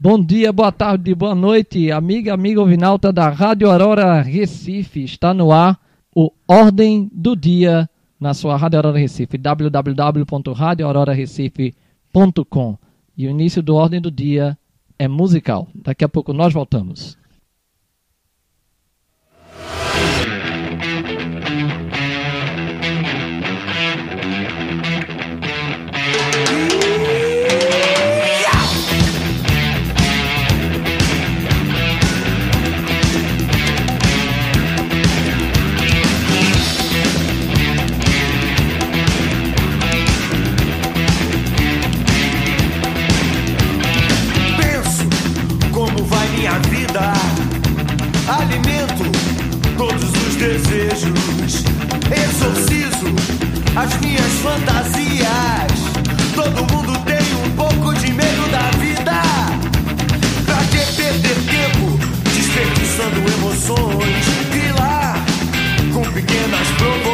Bom dia, boa tarde, boa noite, amiga, amigo Vinalta da Rádio Aurora Recife. Está no ar o Ordem do Dia na sua Rádio Aurora Recife, www.radioaurorarecife.com. E o início do Ordem do Dia é musical. Daqui a pouco nós voltamos. as minhas fantasias. Todo mundo tem um pouco de medo da vida. Pra que perder tempo desperdiçando emoções? E lá com pequenas provocações.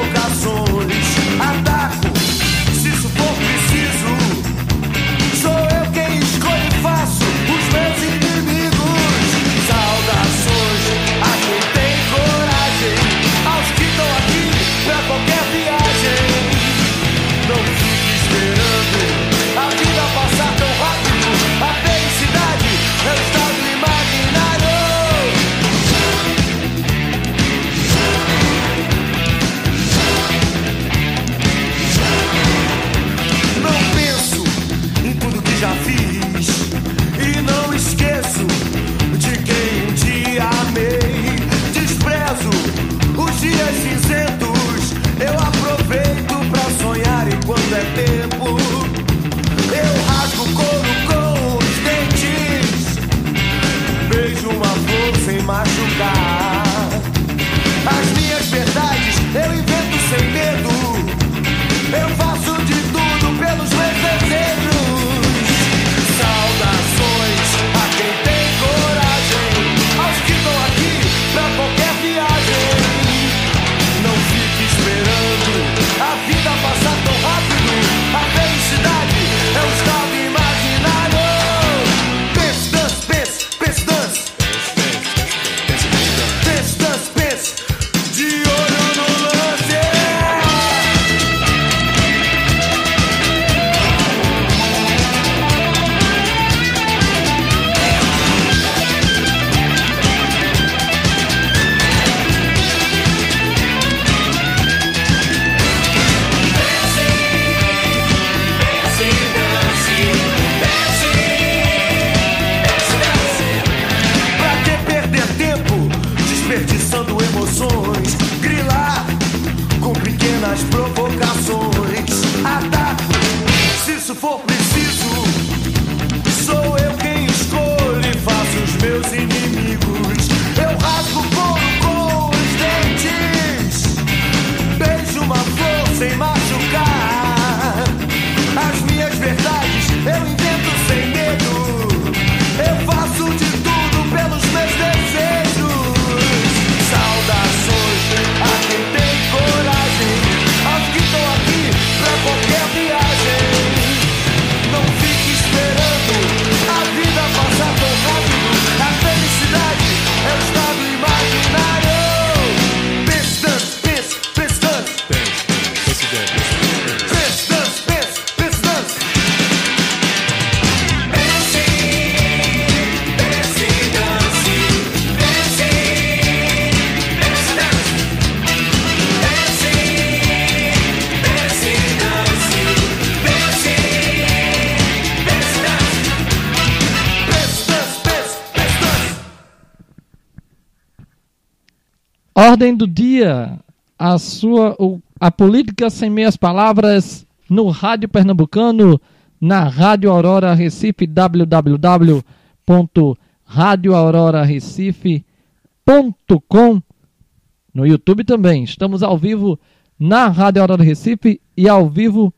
ordem do dia, a sua a política sem meias palavras no Rádio Pernambucano, na Rádio Aurora Recife, www.radioaurorarecife.com. No YouTube também. Estamos ao vivo na Rádio Aurora Recife e ao vivo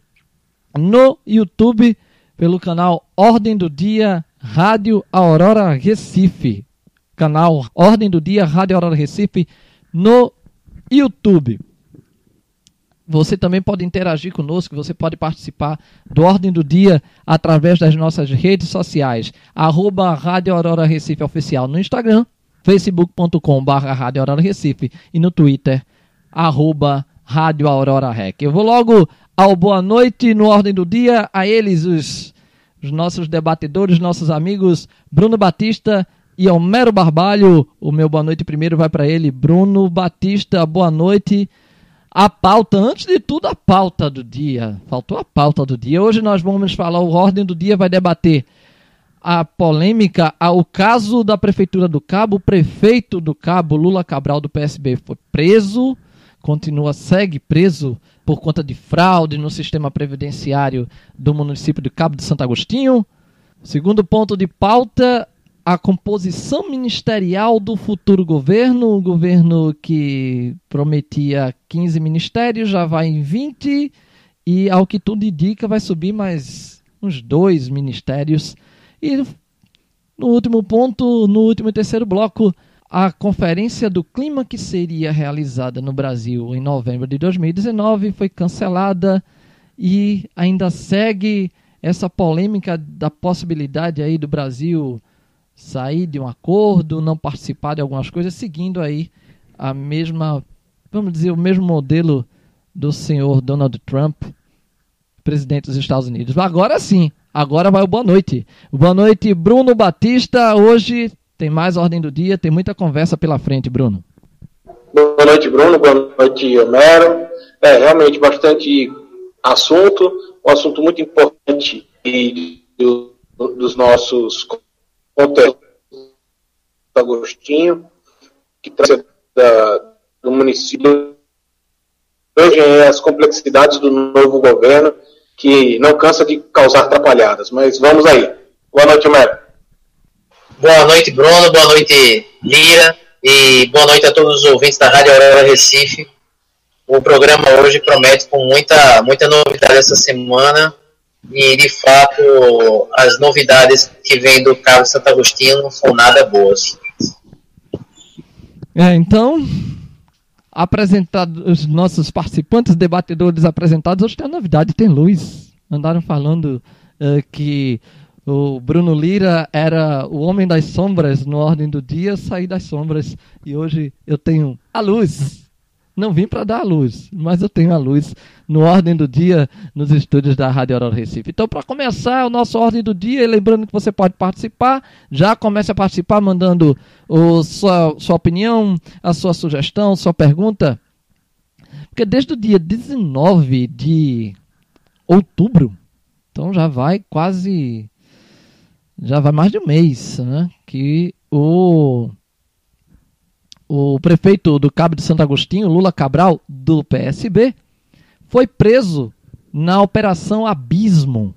no YouTube pelo canal Ordem do Dia Rádio Aurora Recife. Canal Ordem do Dia Rádio Aurora Recife no YouTube. Você também pode interagir conosco, você pode participar do Ordem do Dia através das nossas redes sociais. Arroba Rádio Aurora Recife Oficial no Instagram, facebook.com Rádio Aurora Recife e no Twitter, arroba Rádio Aurora Rec. Eu vou logo ao Boa Noite no Ordem do Dia, a eles os, os nossos debatedores, nossos amigos Bruno Batista e Homero Barbalho. O meu boa noite primeiro vai para ele, Bruno Batista, boa noite a pauta, antes de tudo, a pauta do dia. Faltou a pauta do dia. Hoje nós vamos falar, o Ordem do Dia vai debater a polêmica, o caso da Prefeitura do Cabo. O prefeito do Cabo, Lula Cabral, do PSB, foi preso, continua, segue preso por conta de fraude no sistema previdenciário do município de Cabo de Santo Agostinho. Segundo ponto de pauta, a composição ministerial do futuro governo, o governo que prometia 15 ministérios já vai em 20 e ao que tudo indica vai subir mais uns dois ministérios. E no último ponto, no último e terceiro bloco, a conferência do clima que seria realizada no Brasil em novembro de 2019 foi cancelada e ainda segue essa polêmica da possibilidade aí do Brasil sair de um acordo, não participar de algumas coisas, seguindo aí a mesma, vamos dizer, o mesmo modelo do senhor Donald Trump, presidente dos Estados Unidos. Agora sim, agora vai o boa noite. Boa noite, Bruno Batista. Hoje tem mais ordem do dia, tem muita conversa pela frente, Bruno. Boa noite, Bruno. Boa noite, Homero. É realmente bastante assunto, um assunto muito importante e dos nossos Monteiro Agostinho, que traz da, do município hoje é as complexidades do novo governo, que não cansa de causar atrapalhadas. Mas vamos aí. Boa noite, Mero. Boa noite, Bruno. Boa noite, Lira. E boa noite a todos os ouvintes da Rádio Aurora Recife. O programa hoje promete com muita, muita novidade essa semana e de fato as novidades que vêm do Cabo Santo Agostinho não são nada boas. É, então, apresentados os nossos participantes, debatedores apresentados, hoje tem a novidade, tem luz. Andaram falando uh, que o Bruno Lira era o homem das sombras no ordem do dia, saí das sombras e hoje eu tenho a luz. Não vim para dar a luz, mas eu tenho a luz no Ordem do Dia nos estúdios da Rádio Aurora Recife. Então, para começar o nosso Ordem do Dia, lembrando que você pode participar, já comece a participar mandando o, sua, sua opinião, a sua sugestão, sua pergunta. Porque desde o dia 19 de outubro, então já vai quase. Já vai mais de um mês, né? Que o o prefeito do Cabo de Santo Agostinho, Lula Cabral, do PSB, foi preso na Operação Abismo.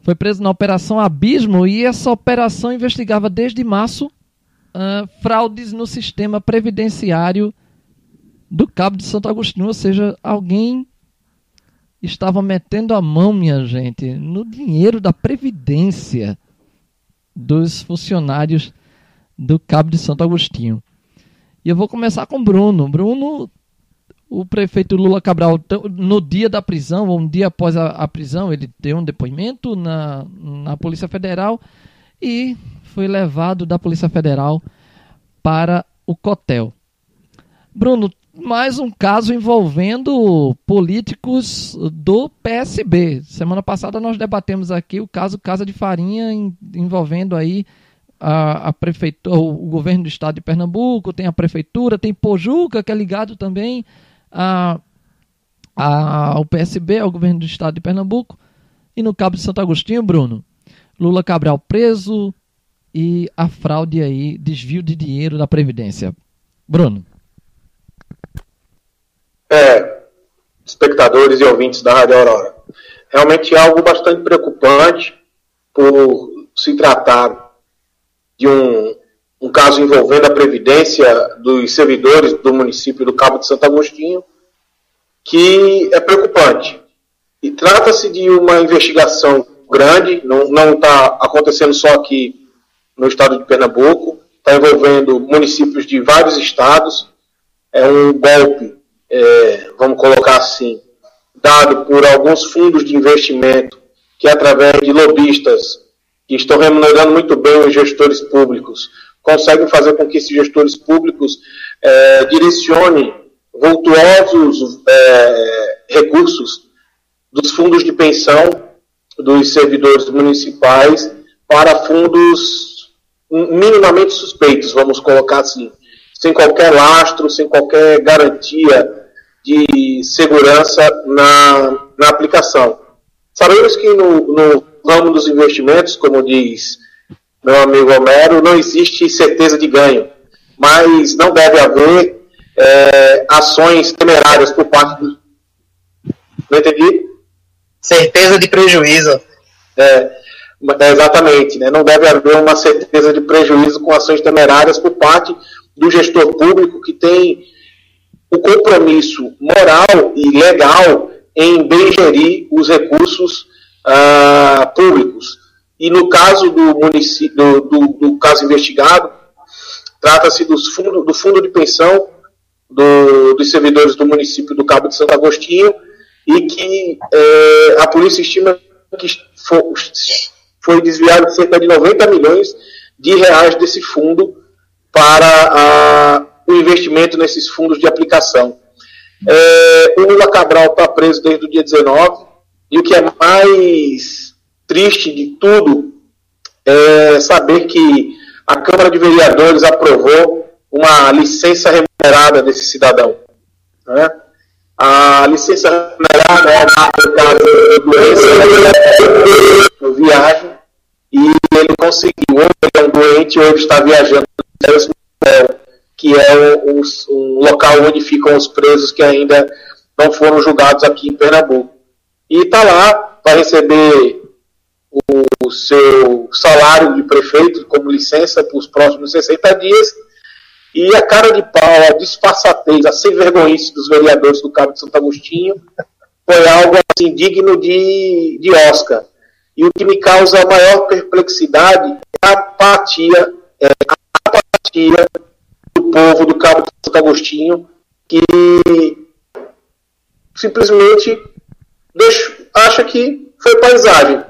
Foi preso na Operação Abismo e essa operação investigava desde março uh, fraudes no sistema previdenciário do Cabo de Santo Agostinho. Ou seja, alguém estava metendo a mão, minha gente, no dinheiro da Previdência dos funcionários do Cabo de Santo Agostinho. E eu vou começar com Bruno. Bruno, o prefeito Lula Cabral, no dia da prisão, ou um dia após a, a prisão, ele deu um depoimento na, na Polícia Federal e foi levado da Polícia Federal para o Cotel. Bruno, mais um caso envolvendo políticos do PSB. Semana passada nós debatemos aqui o caso Casa de Farinha envolvendo aí a, a prefeitura, o governo do estado de Pernambuco, tem a prefeitura, tem Pojuca, que é ligado também a, a, ao PSB, ao governo do estado de Pernambuco. E no Cabo de Santo Agostinho, Bruno, Lula Cabral preso e a fraude aí, desvio de dinheiro da Previdência. Bruno. É, espectadores e ouvintes da Rádio Aurora. Realmente é algo bastante preocupante por se tratar de um, um caso envolvendo a previdência dos servidores do município do Cabo de Santo Agostinho, que é preocupante. E trata-se de uma investigação grande, não está acontecendo só aqui no estado de Pernambuco, está envolvendo municípios de vários estados. É um golpe é, vamos colocar assim, dado por alguns fundos de investimento que, através de lobistas que estão remunerando muito bem os gestores públicos, conseguem fazer com que esses gestores públicos é, direcionem vultuosos é, recursos dos fundos de pensão dos servidores municipais para fundos minimamente suspeitos, vamos colocar assim, sem qualquer lastro, sem qualquer garantia de segurança na, na aplicação. Sabemos que no, no ramo dos investimentos, como diz meu amigo Homero, não existe certeza de ganho, mas não deve haver é, ações temerárias por parte do. Não entendi? Certeza de prejuízo. É, exatamente, né? não deve haver uma certeza de prejuízo com ações temerárias por parte do gestor público que tem o compromisso moral e legal em bem gerir os recursos ah, públicos. E no caso do município, do, do, caso investigado, trata-se do fundo, do fundo de pensão do, dos servidores do município do Cabo de Santo Agostinho e que é, a polícia estima que foi, foi desviado cerca de 90 milhões de reais desse fundo para a, o investimento nesses fundos de aplicação. É, o Lula Cabral está preso desde o dia 19 e o que é mais triste de tudo é saber que a Câmara de Vereadores aprovou uma licença remunerada desse cidadão. Né? A licença remunerada é no caso de doença, no viagem, e ele conseguiu, ou ele é um doente, ele está viajando que é um, um, local onde ficam os presos que ainda não foram julgados aqui em Pernambuco. E está lá, vai receber o seu salário de prefeito como licença para os próximos 60 dias e a cara de pau, a disfarçatez, a sem vergonhice dos vereadores do Cabo de Santo Agostinho foi algo assim digno de, de Oscar. E o que me causa a maior perplexidade é a apatia, é a apatia do povo do Cabo de Santo Agostinho que simplesmente deixa, acha que foi paisagem.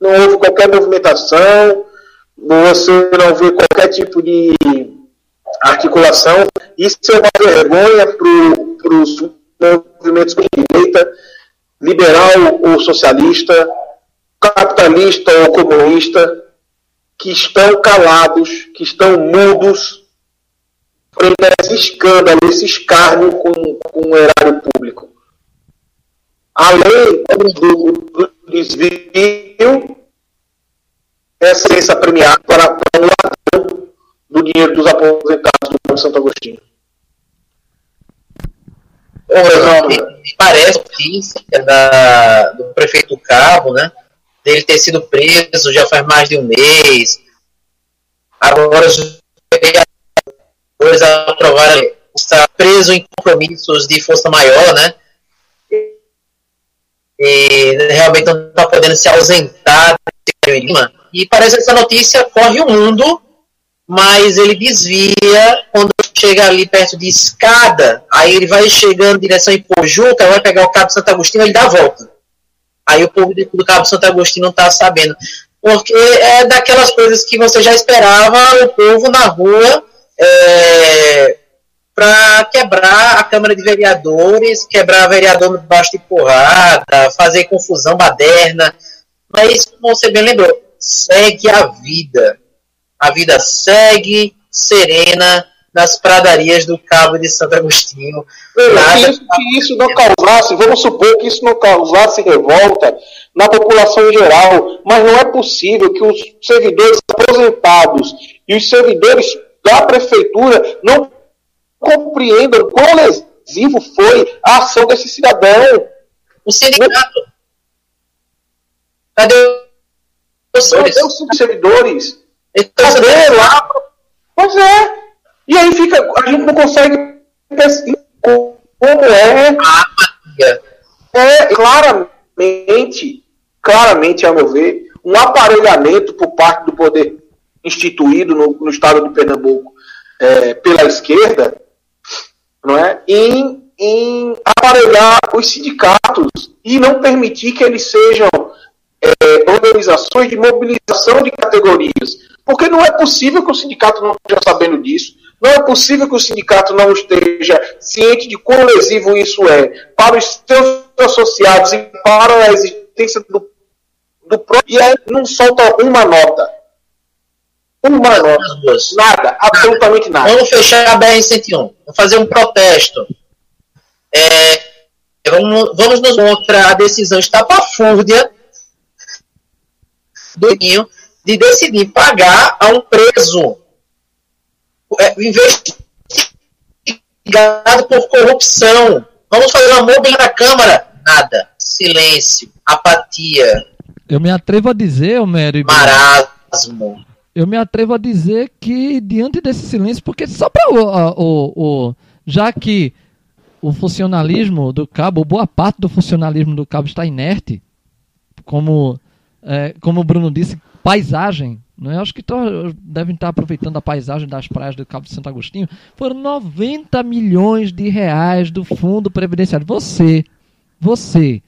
Não houve qualquer movimentação, você não vê qualquer tipo de articulação. Isso é uma vergonha para os movimentos de direita, liberal ou socialista, capitalista ou comunista, que estão calados, que estão mudos frente a esse escândalo, esse escárnio com, com o erário público. Além do, desvio, essa ciência premiada para, um ladrão do dinheiro dos aposentados do Santo Agostinho. Parece notícia da, do prefeito Cabo, né? Dele ter sido preso já faz mais de um mês. Agora os vereadores aprovaram está preso em compromissos de força maior, né? E realmente não está podendo se ausentar e parece que essa notícia corre o mundo, mas ele desvia quando chega ali perto de escada, aí ele vai chegando em direção em Pojuca, vai pegar o Cabo Santo Agostinho e dá a volta. Aí o povo do Cabo Santo Agostinho não está sabendo. Porque é daquelas coisas que você já esperava o povo na rua é, para quebrar a Câmara de Vereadores, quebrar vereador debaixo de porrada, fazer confusão baderna. Mas, como você bem lembrou, segue a vida. A vida segue serena nas pradarias do Cabo de Santo Agostinho. Nada... Isso, que isso não causasse, vamos supor que isso não causasse revolta na população em geral, mas não é possível que os servidores aposentados e os servidores da prefeitura não compreendam quão lesivo foi a ação desse cidadão. O sindicato. Cadê os servidores? Cadê lá? Pois é. E aí fica, a gente não consegue como é. É claramente, claramente, a meu ver, um aparelhamento por parte do poder instituído no, no estado de Pernambuco é, pela esquerda não é, em, em aparelhar os sindicatos e não permitir que eles sejam é, organizações de mobilização de categorias. Porque não é possível que o sindicato não esteja sabendo disso, não é possível que o sindicato não esteja ciente de quão lesivo isso é para os seus associados e para a existência do, do próprio. E aí não solta uma nota. Uma nota. Nada, absolutamente nada. Vamos fechar a BR-101. Vamos fazer um protesto. É, vamos, vamos nos mostrar a decisão estapafúrdia do Ninho de decidir pagar a um preso é, investigado por corrupção. Vamos fazer uma mobilização na Câmara? Nada. Silêncio, apatia. Eu me atrevo a dizer, Homero. Marasmo. Eu me atrevo a dizer que, diante desse silêncio, porque só para o, o, o. Já que o funcionalismo do cabo, boa parte do funcionalismo do cabo está inerte, como, é, como o Bruno disse, paisagem. Né? Acho que devem estar aproveitando a paisagem das praias do Cabo de Santo Agostinho. Foram 90 milhões de reais do Fundo Previdenciário. Você, você,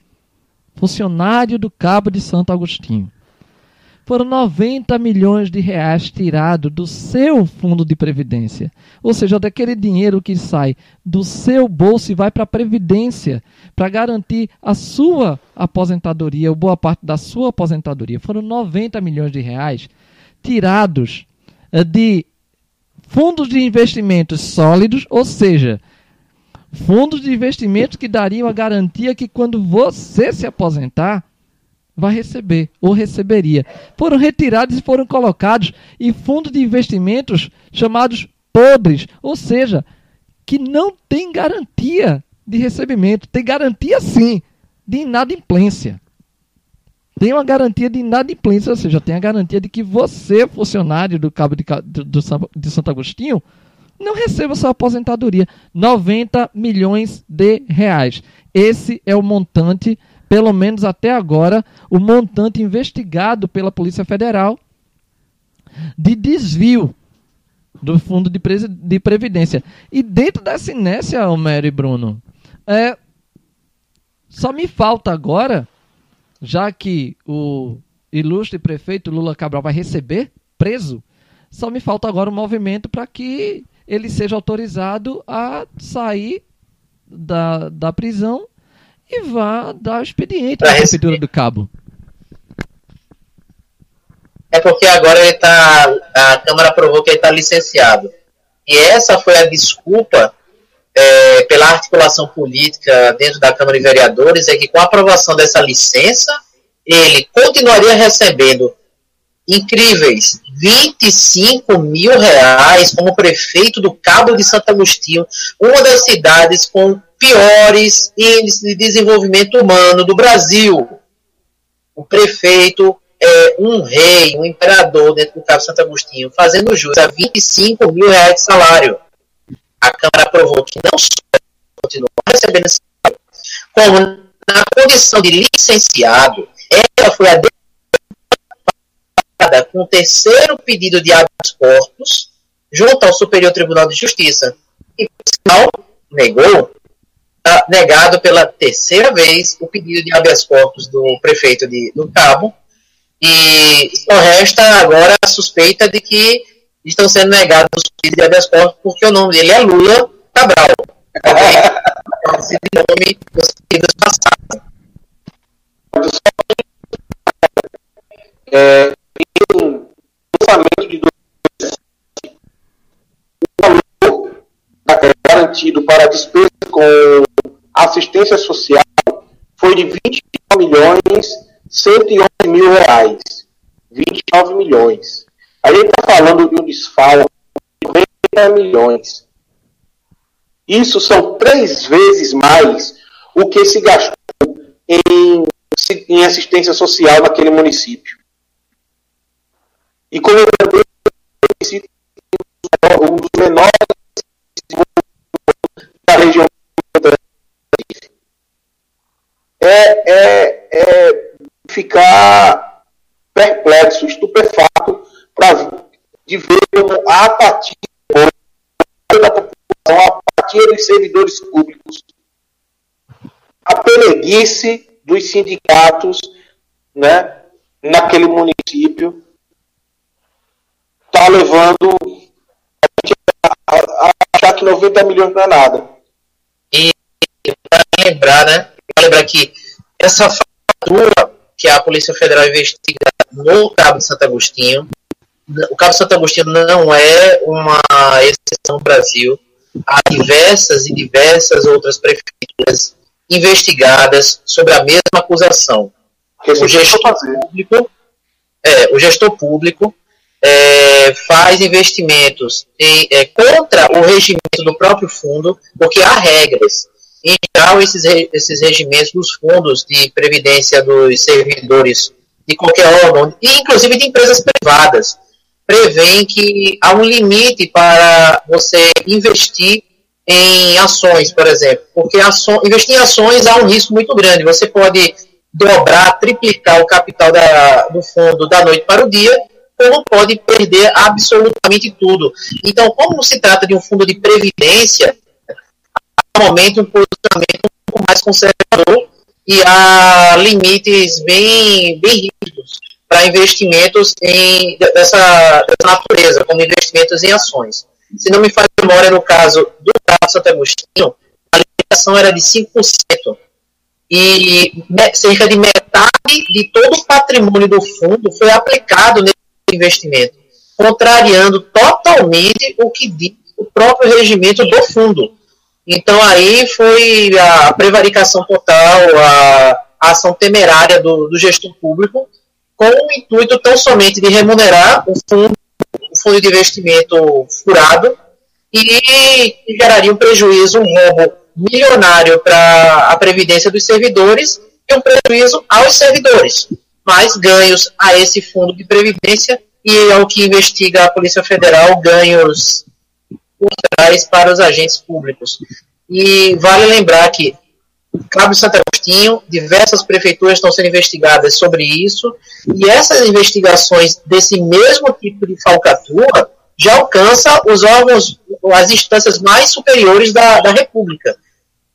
funcionário do Cabo de Santo Agostinho, foram 90 milhões de reais tirados do seu fundo de previdência. Ou seja, daquele dinheiro que sai do seu bolso e vai para a previdência, para garantir a sua aposentadoria, ou boa parte da sua aposentadoria. Foram 90 milhões de reais tirados eh, de fundos de investimentos sólidos, ou seja, fundos de investimentos que dariam a garantia que quando você se aposentar, vai receber ou receberia. Foram retirados e foram colocados em fundos de investimentos chamados podres, ou seja, que não tem garantia de recebimento, tem garantia sim de inadimplência. Tem uma garantia de inadimplência, ou seja, tem a garantia de que você, funcionário do Cabo de, do, de Santo Agostinho, não receba sua aposentadoria. 90 milhões de reais. Esse é o montante pelo menos até agora, o montante investigado pela Polícia Federal de desvio do Fundo de, de Previdência. E dentro dessa inércia, Homero e Bruno, é, só me falta agora, já que o ilustre prefeito Lula Cabral vai receber preso, só me falta agora um movimento para que ele seja autorizado a sair da, da prisão e vá dar o expediente à Prefeitura do Cabo. É porque agora ele tá. A Câmara aprovou que ele está licenciado. E essa foi a desculpa é, pela articulação política dentro da Câmara de Vereadores, é que com a aprovação dessa licença, ele continuaria recebendo incríveis 25 mil reais como prefeito do Cabo de Santo Agostinho, uma das cidades com piores índices de desenvolvimento humano do Brasil. O prefeito é um rei, um imperador dentro do Cabo Santo Agostinho, fazendo jus a 25 mil reais de salário. A Câmara aprovou que não só continua recebendo esse salário, como na condição de licenciado, ela foi a com o terceiro pedido de habeas corpus junto ao Superior Tribunal de Justiça. E, por negou, tá negado pela terceira vez o pedido de habeas corpus do prefeito de, do Cabo. E só resta agora a suspeita de que estão sendo negados os pedidos de habeas corpus porque o nome dele é Lula Cabral. Nome dos pedidos passados. É, em orçamento de 2017, o valor garantido para despesa com assistência social foi de 29 milhões 111 mil reais. 29 milhões. Aí ele está falando de um desfalque de 90 milhões. Isso são três vezes mais o que se gastou em, em assistência social naquele município. E como eu disse, um dos menores perplexo, estupefato pra, de ver como a apatia da população, a simpatia dos servidores públicos, a peleguice dos sindicatos né, naquele município está levando a, a, achar que 90 milhões não é nada. E para lembrar, né? Para lembrar que essa fatura que a Polícia Federal investiga no Cabo de Santo Agostinho, o Cabo de Santo Agostinho não é uma exceção no Brasil. Há diversas e diversas outras prefeituras investigadas sobre a mesma acusação. O gestor público, é, o gestor público é, faz investimentos em, é, contra o regimento do próprio fundo, porque há regras. Em geral, esses, esses regimentos dos fundos de previdência dos servidores de qualquer órgão, e inclusive de empresas privadas, prevêem que há um limite para você investir em ações, por exemplo, porque aço, investir em ações há um risco muito grande. Você pode dobrar, triplicar o capital da, do fundo da noite para o dia, como pode perder absolutamente tudo. Então, como se trata de um fundo de previdência, há um posicionamento um pouco mais conservador e há limites bem, bem rígidos para investimentos em, dessa, dessa natureza, como investimentos em ações. Se não me a memória, no caso do caso Santo Agostinho, a limitação era de 5%. E cerca de metade de todo o patrimônio do fundo foi aplicado nesse investimento, contrariando totalmente o que diz o próprio regimento do fundo. Então aí foi a prevaricação total, a, a ação temerária do, do gestor público, com o intuito tão somente de remunerar o fundo, o fundo de investimento furado e geraria um prejuízo, um roubo milionário para a previdência dos servidores e um prejuízo aos servidores, mais ganhos a esse fundo de previdência e ao que investiga a Polícia Federal, ganhos trás para os agentes públicos. E vale lembrar que Cabo Santo Agostinho, diversas prefeituras estão sendo investigadas sobre isso, e essas investigações desse mesmo tipo de falcatrua já alcança os órgãos, as instâncias mais superiores da, da República.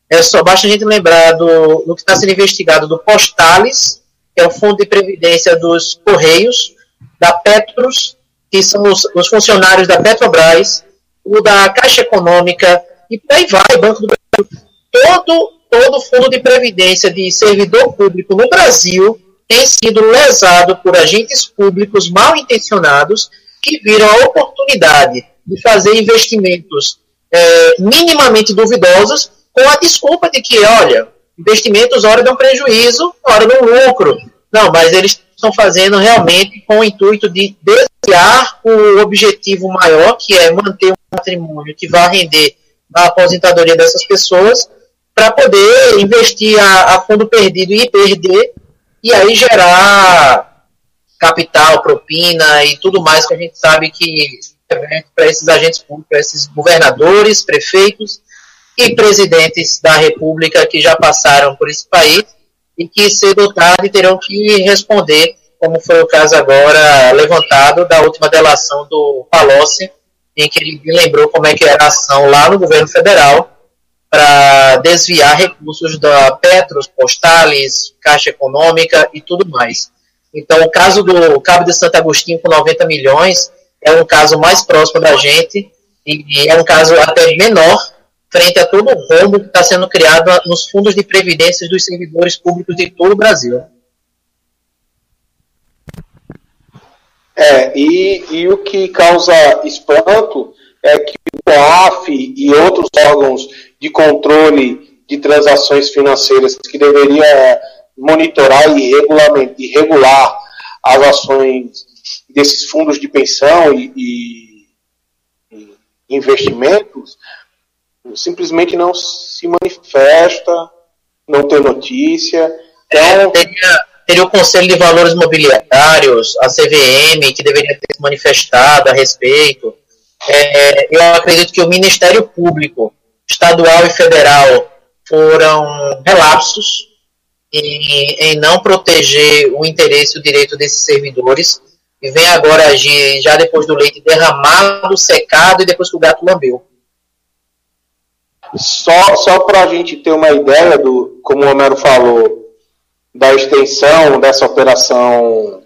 É só basta a gente lembrar do, do que está sendo investigado do Postales, que é o Fundo de Previdência dos Correios, da Petros, que são os, os funcionários da Petrobras, o da Caixa Econômica, e por aí vai, Banco do Brasil. Todo todo fundo de previdência de servidor público no Brasil tem sido lesado por agentes públicos mal intencionados que viram a oportunidade de fazer investimentos é, minimamente duvidosos com a desculpa de que, olha, investimentos hora dão prejuízo, hora dão lucro. Não, mas eles estão fazendo realmente com o intuito de desviar o objetivo maior, que é manter um patrimônio que vai render a aposentadoria dessas pessoas, para poder investir a, a, fundo perdido e perder, e aí gerar capital, propina e tudo mais que a gente sabe que é para esses agentes públicos, para esses governadores, prefeitos e presidentes da República que já passaram por esse país e que cedo ou tarde terão que responder, como foi o caso agora levantado da última delação do Palocci, em que ele lembrou como é que era a ação lá no governo federal para desviar recursos da Petros, Postales, Caixa Econômica e tudo mais. Então, o caso do Cabo de Santo Agostinho com 90 milhões é um caso mais próximo da gente e é um caso até menor frente a todo o rombo que está sendo criado nos fundos de previdência dos servidores públicos de todo o Brasil. É, e, e o que causa espanto é que o COAF e outros órgãos de controle de transações financeiras que deveria monitorar e, e regular as ações desses fundos de pensão e, e, e investimentos simplesmente não se manifesta, não tem notícia. Então, é, teria, teria o Conselho de Valores Mobiliários, a CVM, que deveria ter se manifestado a respeito. É, eu acredito que o Ministério Público estadual e federal foram relapsos em, em não proteger o interesse e o direito desses servidores e vem agora agir já depois do leite derramado, secado e depois que o gato lambeu. Só, só para a gente ter uma ideia do, como o Homero falou, da extensão dessa operação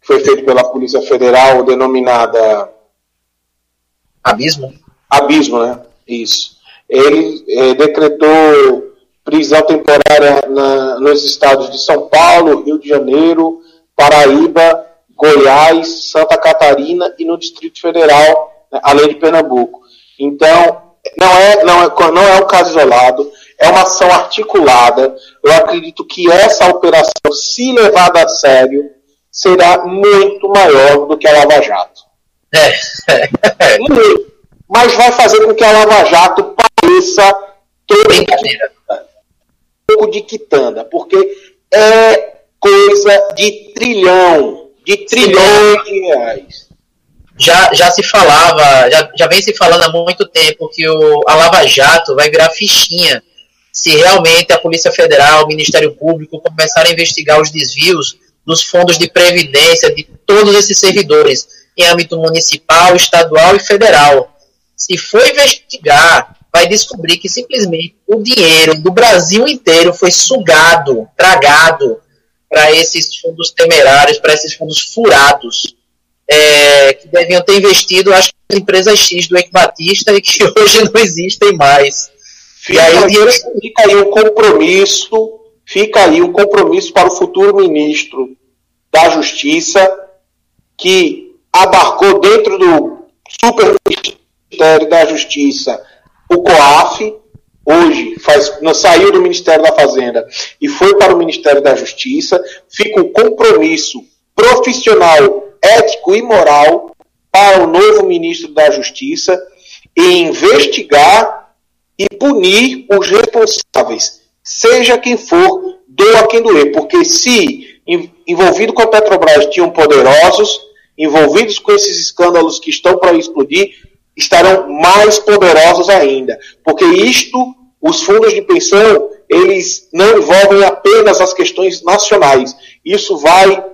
que foi feita pela Polícia Federal, denominada Abismo? Abismo, né? Isso. Ele é, decretou prisão temporária na, nos estados de São Paulo, Rio de Janeiro, Paraíba, Goiás, Santa Catarina e no Distrito Federal, né, além de Pernambuco. Então, não é, não, é, não é um caso isolado, é uma ação articulada. Eu acredito que essa operação, se levada a sério, será muito maior do que a Lava Jato. É. Muito. Mas vai fazer com que a Lava Jato pareça um pouco de quitanda, porque é coisa de trilhão, de trilhões de reais já, já se falava, já, já vem se falando há muito tempo que o, a Lava Jato vai virar fichinha se realmente a Polícia Federal, o Ministério Público começarem a investigar os desvios dos fundos de previdência de todos esses servidores em âmbito municipal, estadual e federal. Se for investigar, vai descobrir que simplesmente o dinheiro do Brasil inteiro foi sugado, tragado para esses fundos temerários, para esses fundos furados é, que deviam ter investido, acho que empresas X do Eike Batista e que hoje não existem mais. Fica, aí, dinheiro... fica aí um compromisso, fica aí um compromisso para o futuro ministro da Justiça, que abarcou dentro do Super Ministério da Justiça o COAF, hoje faz, não saiu do Ministério da Fazenda e foi para o Ministério da Justiça, fica um compromisso profissional ético e moral para o novo ministro da Justiça em investigar e punir os responsáveis, seja quem for, doa quem doer, porque se envolvido com a Petrobras tinham poderosos, envolvidos com esses escândalos que estão para explodir, estarão mais poderosos ainda, porque isto, os fundos de pensão, eles não envolvem apenas as questões nacionais. Isso vai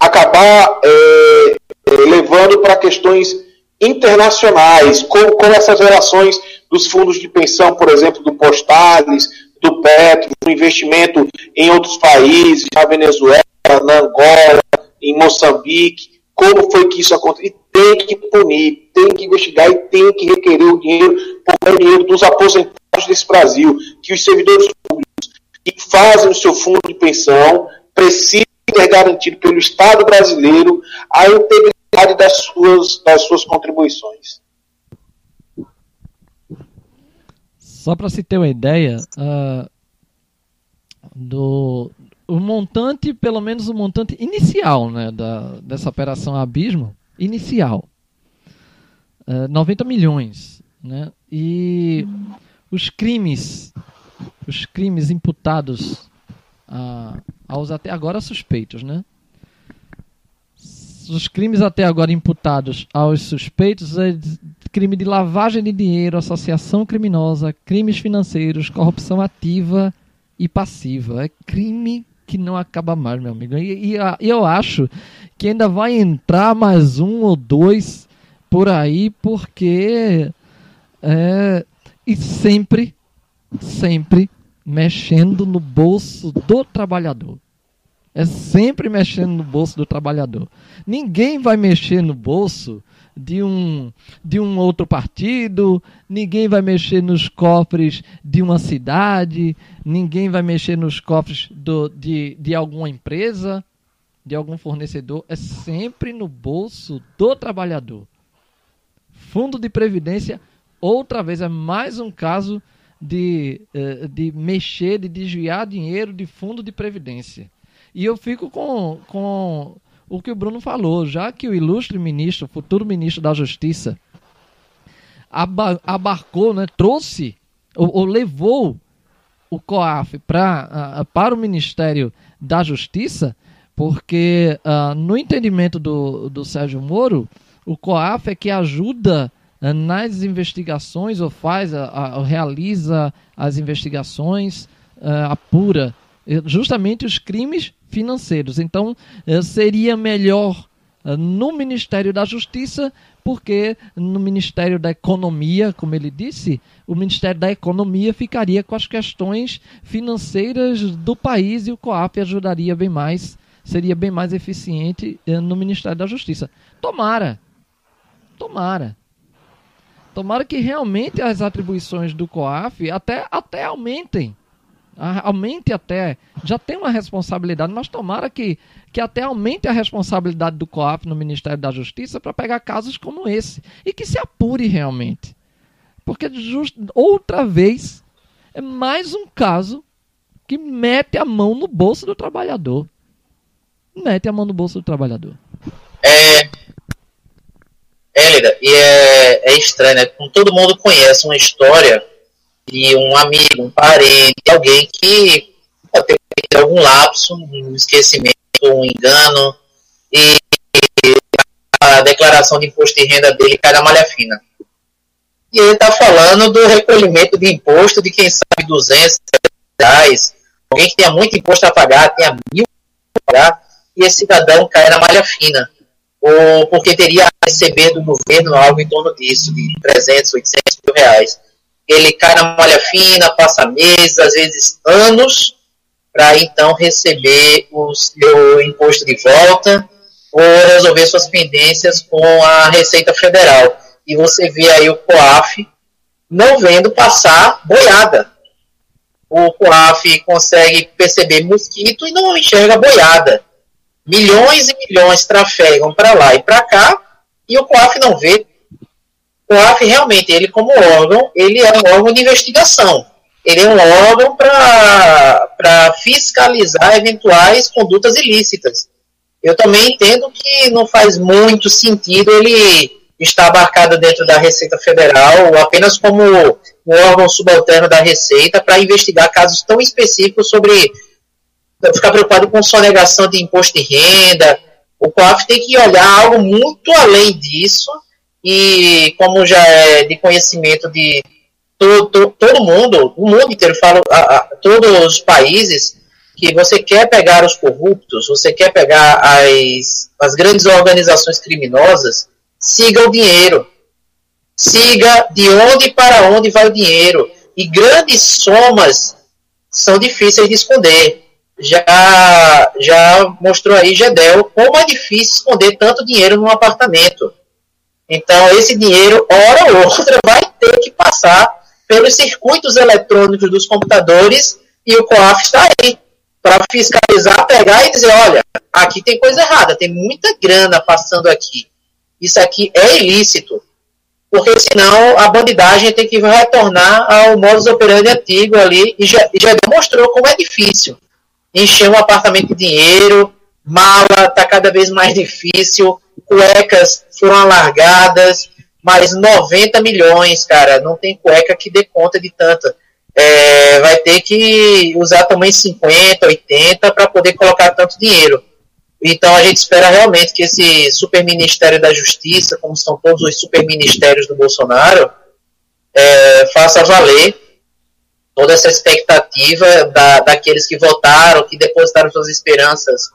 acabar é, é, levando para questões internacionais, como, como essas relações dos fundos de pensão, por exemplo, do Postales, do Petro, do investimento em outros países, na Venezuela, na Angola, em Moçambique, como foi que isso aconteceu. E tem que punir, tem que investigar e tem que requerer o dinheiro, porque é o dinheiro dos aposentados desse Brasil, que os servidores públicos que fazem o seu fundo de pensão precisam ter garantido pelo Estado brasileiro a integridade das suas, das suas contribuições. Só para se ter uma ideia, uh, do o montante, pelo menos o montante inicial né, da, dessa operação Abismo, inicial, uh, 90 milhões. Né, e os crimes, os crimes imputados a, aos até agora suspeitos, né? Os crimes até agora imputados aos suspeitos é crime de lavagem de dinheiro, associação criminosa, crimes financeiros, corrupção ativa e passiva. É crime que não acaba mais, meu amigo. E, e, e eu acho que ainda vai entrar mais um ou dois por aí, porque é, e sempre, sempre mexendo no bolso do trabalhador. É sempre mexendo no bolso do trabalhador. Ninguém vai mexer no bolso de um, de um outro partido, ninguém vai mexer nos cofres de uma cidade, ninguém vai mexer nos cofres do, de, de alguma empresa, de algum fornecedor. É sempre no bolso do trabalhador. Fundo de Previdência, outra vez, é mais um caso de, eh, de mexer, de desviar dinheiro de fundo de previdência. E eu fico com, com o que o Bruno falou, já que o ilustre ministro, futuro ministro da Justiça, abarcou, né, trouxe ou, ou levou o COAF pra, uh, para o Ministério da Justiça, porque uh, no entendimento do, do Sérgio Moro, o COAF é que ajuda nas investigações ou faz, a, a, realiza as investigações, uh, apura justamente os crimes financeiros. Então, seria melhor eh, no Ministério da Justiça, porque no Ministério da Economia, como ele disse, o Ministério da Economia ficaria com as questões financeiras do país e o COAF ajudaria bem mais, seria bem mais eficiente eh, no Ministério da Justiça. Tomara, tomara. Tomara que realmente as atribuições do COAF até, até aumentem aumente até, já tem uma responsabilidade, mas tomara que, que até aumente a responsabilidade do COAF no Ministério da Justiça para pegar casos como esse e que se apure realmente. Porque just, outra vez é mais um caso que mete a mão no bolso do trabalhador. Mete a mão no bolso do trabalhador. É, é Lida, e é, é estranho, né? Como todo mundo conhece uma história de um amigo, um parente, alguém que pode ter algum lapso, um esquecimento, um engano, e a declaração de imposto de renda dele cai na malha fina. E ele está falando do recolhimento de imposto de quem sabe 200 reais, alguém que tenha muito imposto a pagar, tenha mil a pagar, e esse cidadão cai na malha fina. Ou porque teria a receber do governo algo em torno disso, de 300, 800 mil reais ele cai na malha fina, passa meses, às vezes anos, para então receber o seu imposto de volta ou resolver suas pendências com a Receita Federal. E você vê aí o COAF não vendo passar boiada. O COAF consegue perceber mosquito e não enxerga boiada. Milhões e milhões trafegam para lá e para cá e o COAF não vê o COAF realmente, ele como órgão, ele é um órgão de investigação. Ele é um órgão para fiscalizar eventuais condutas ilícitas. Eu também entendo que não faz muito sentido ele estar abarcado dentro da Receita Federal apenas como um órgão subalterno da Receita para investigar casos tão específicos sobre ficar preocupado com sonegação de imposto de renda. O COAF tem que olhar algo muito além disso e como já é de conhecimento de todo, todo mundo, o mundo inteiro, falo, a, a, todos os países, que você quer pegar os corruptos, você quer pegar as, as grandes organizações criminosas, siga o dinheiro. Siga de onde para onde vai o dinheiro. E grandes somas são difíceis de esconder. Já, já mostrou aí Gedel como é difícil esconder tanto dinheiro num apartamento. Então, esse dinheiro, hora ou outra, vai ter que passar pelos circuitos eletrônicos dos computadores e o COAF está aí para fiscalizar, pegar e dizer: olha, aqui tem coisa errada, tem muita grana passando aqui. Isso aqui é ilícito. Porque senão a bandidagem tem que retornar ao modus operandi antigo ali e já, já demonstrou como é difícil. Encher um apartamento de dinheiro, mala está cada vez mais difícil, cuecas foram alargadas, mas 90 milhões, cara, não tem cueca que dê conta de tanto. É, vai ter que usar também 50, 80 para poder colocar tanto dinheiro. Então a gente espera realmente que esse super ministério da Justiça, como são todos os super ministérios do Bolsonaro, é, faça valer toda essa expectativa da, daqueles que votaram, que depositaram suas esperanças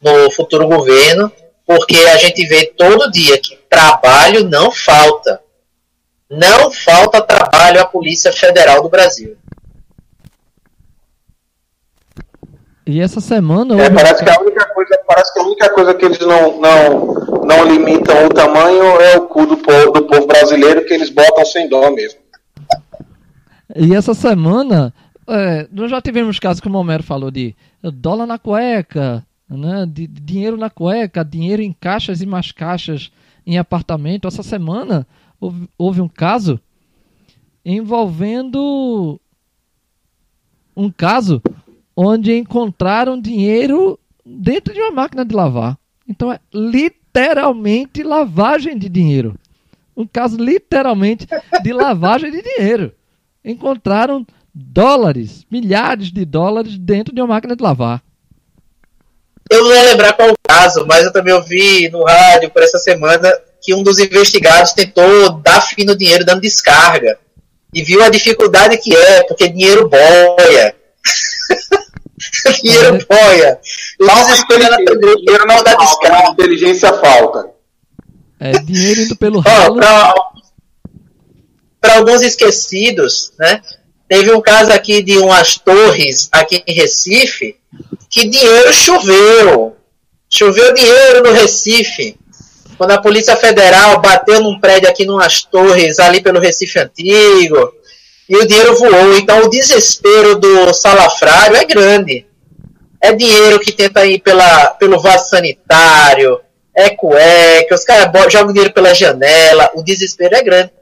no futuro governo porque a gente vê todo dia que trabalho não falta. Não falta trabalho à Polícia Federal do Brasil. E essa semana. É, parece, que a única coisa, parece que a única coisa que eles não, não, não limitam o tamanho é o cu do povo, do povo brasileiro, que eles botam sem dó mesmo. E essa semana, é, nós já tivemos casos, como o Homero falou, de dólar na cueca, né, de, dinheiro na cueca, dinheiro em caixas e mais caixas em apartamento. Essa semana houve, houve um caso envolvendo um caso onde encontraram dinheiro dentro de uma máquina de lavar. Então é literalmente lavagem de dinheiro. Um caso literalmente de lavagem de dinheiro. Encontraram dólares, milhares de dólares dentro de uma máquina de lavar. Eu não vou lembrar qual o caso, mas eu também ouvi no rádio por essa semana que um dos investigados tentou dar fim no dinheiro dando descarga. E viu a dificuldade que é, porque dinheiro boia. dinheiro boia. O desespero era dinheiro não dá descarga. Inteligência falta. É dinheiro indo pelo Ó, ralo. pra- Para alguns esquecidos, né? Teve um caso aqui de umas torres aqui em Recife que dinheiro choveu. Choveu dinheiro no Recife. Quando a Polícia Federal bateu num prédio aqui numas torres ali pelo Recife Antigo e o dinheiro voou. Então o desespero do salafrário é grande. É dinheiro que tenta ir pela, pelo vaso sanitário, é cueca, os caras jogam dinheiro pela janela, o desespero é grande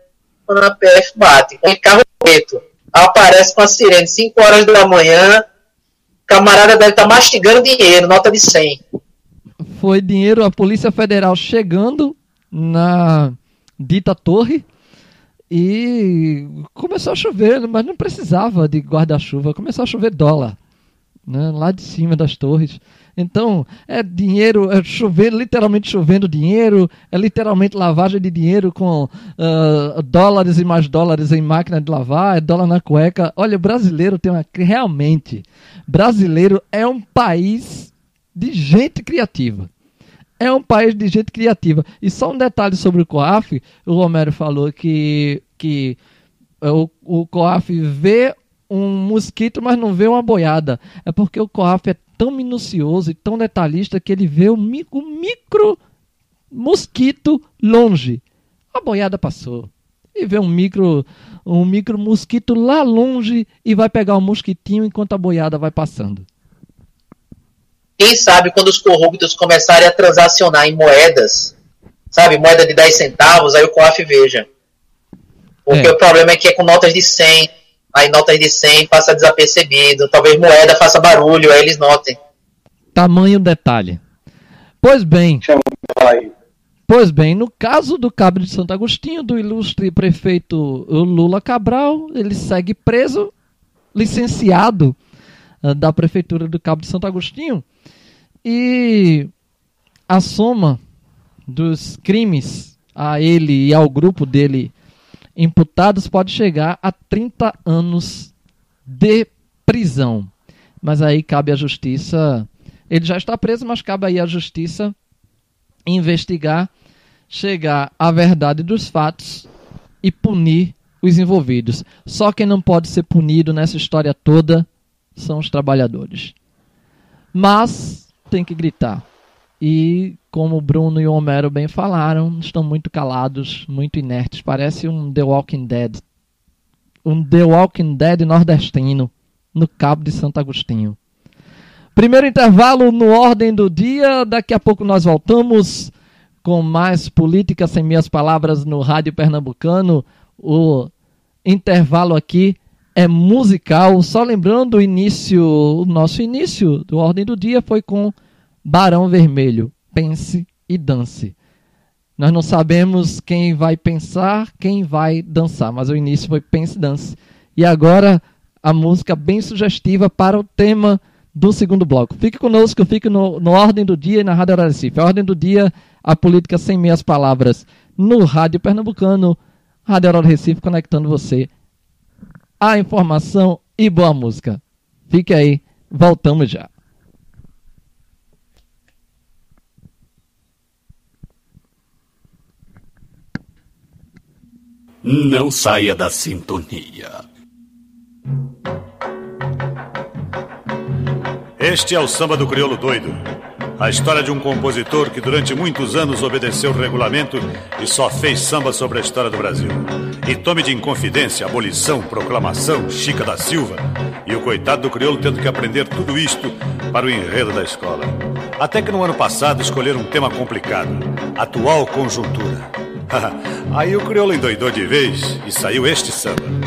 quando a PF bate. Com carro preto, aparece com a sirene 5 horas da manhã, camarada deve estar mastigando dinheiro, nota de 100. Foi dinheiro, a Polícia Federal chegando na dita torre e começou a chover, mas não precisava de guarda-chuva, começou a chover dólar, né, lá de cima das torres. Então, é dinheiro, é chover, literalmente chovendo dinheiro, é literalmente lavagem de dinheiro com ah, dólares e mais dólares em máquina de lavar, é dólar na cueca. Olha, o brasileiro tem uma. Realmente, brasileiro é um país de gente criativa. É um país de gente criativa. E só um detalhe sobre o COAF: o Romero falou que, que o, o COAF vê um mosquito, mas não vê uma boiada. É porque o COAF é tão minucioso e tão detalhista que ele vê o, mi- o micro mosquito longe. A boiada passou. E vê um micro, um micro mosquito lá longe e vai pegar o mosquitinho enquanto a boiada vai passando. Quem sabe quando os corruptos começarem a transacionar em moedas, sabe, moeda de 10 centavos, aí o COAF veja. Porque É. o problema é que é com notas de 100, aí notas de 100 passa desapercebido, talvez moeda faça barulho, aí eles notem. Tamanho detalhe. Pois bem. Pois bem, no caso do Cabo de Santo Agostinho, do ilustre prefeito Lula Cabral, ele segue preso, licenciado ah, da prefeitura do Cabo de Santo Agostinho, e a soma dos crimes a ele e ao grupo dele imputados pode chegar a 30 anos de prisão. Mas aí cabe à justiça. Ele já está preso, mas cabe aí à justiça investigar, chegar à verdade dos fatos e punir os envolvidos. Só quem não pode ser punido nessa história toda são os trabalhadores. Mas tem que gritar. E como o Bruno e o Homero bem falaram, estão muito calados, muito inertes. Parece um The Walking Dead. Um The Walking Dead nordestino no Cabo de Santo Agostinho. Primeiro intervalo no ordem do dia. Daqui a pouco nós voltamos com mais política sem minhas palavras no Rádio Pernambucano. O intervalo aqui é musical. Só lembrando o início, o nosso início do ordem do dia foi com Barão Vermelho. Pense e dance. Nós não sabemos quem vai pensar, quem vai dançar, mas o início foi pense e dance. E agora a música bem sugestiva para o tema do segundo bloco. Fique conosco, fique no, no Ordem do Dia e na Rádio Recife. A Ordem do Dia, a política sem meias palavras, no Rádio Pernambucano, Rádio Horário Recife, conectando você à informação e boa música. Fique aí, voltamos já. Não saia da sintonia. Este é o Samba do Crioulo Doido. A história de um compositor que durante muitos anos obedeceu o regulamento e só fez samba sobre a história do Brasil. E tome de inconfidência, abolição, proclamação, Chica da Silva e o coitado do crioulo tendo que aprender tudo isto para o enredo da escola. Até que no ano passado escolheram um tema complicado, atual conjuntura. Aí o crioulo endoidou de vez e saiu este samba.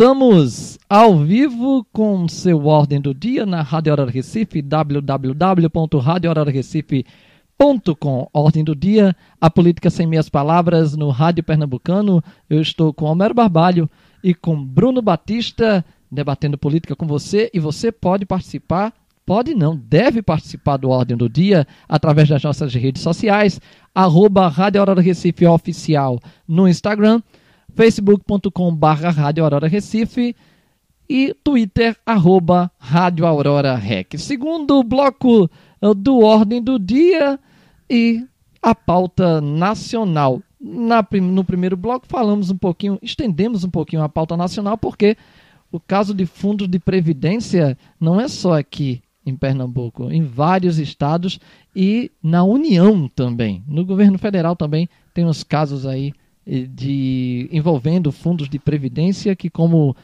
Voltamos ao vivo com seu Ordem do Dia na Rádio Hora Recife, www.radiohorarecife.com. Ordem do Dia, a política sem meias palavras no Rádio Pernambucano. Eu estou com Homero Barbalho e com Bruno Batista debatendo política com você e você pode participar, pode não, deve participar do Ordem do Dia através das nossas redes sociais, arroba Rádio do Recife Oficial no Instagram, facebook.com barra Rádio Aurora Recife e Twitter, arroba Rádio Aurora Rec. Segundo bloco eh, do Ordem do Dia e a pauta nacional. Na no primeiro bloco falamos um pouquinho, estendemos um pouquinho a pauta nacional, porque o caso de fundos de previdência não é só aqui em Pernambuco, em vários estados e na União também. No governo federal também tem uns casos aí de envolvendo fundos de previdência que como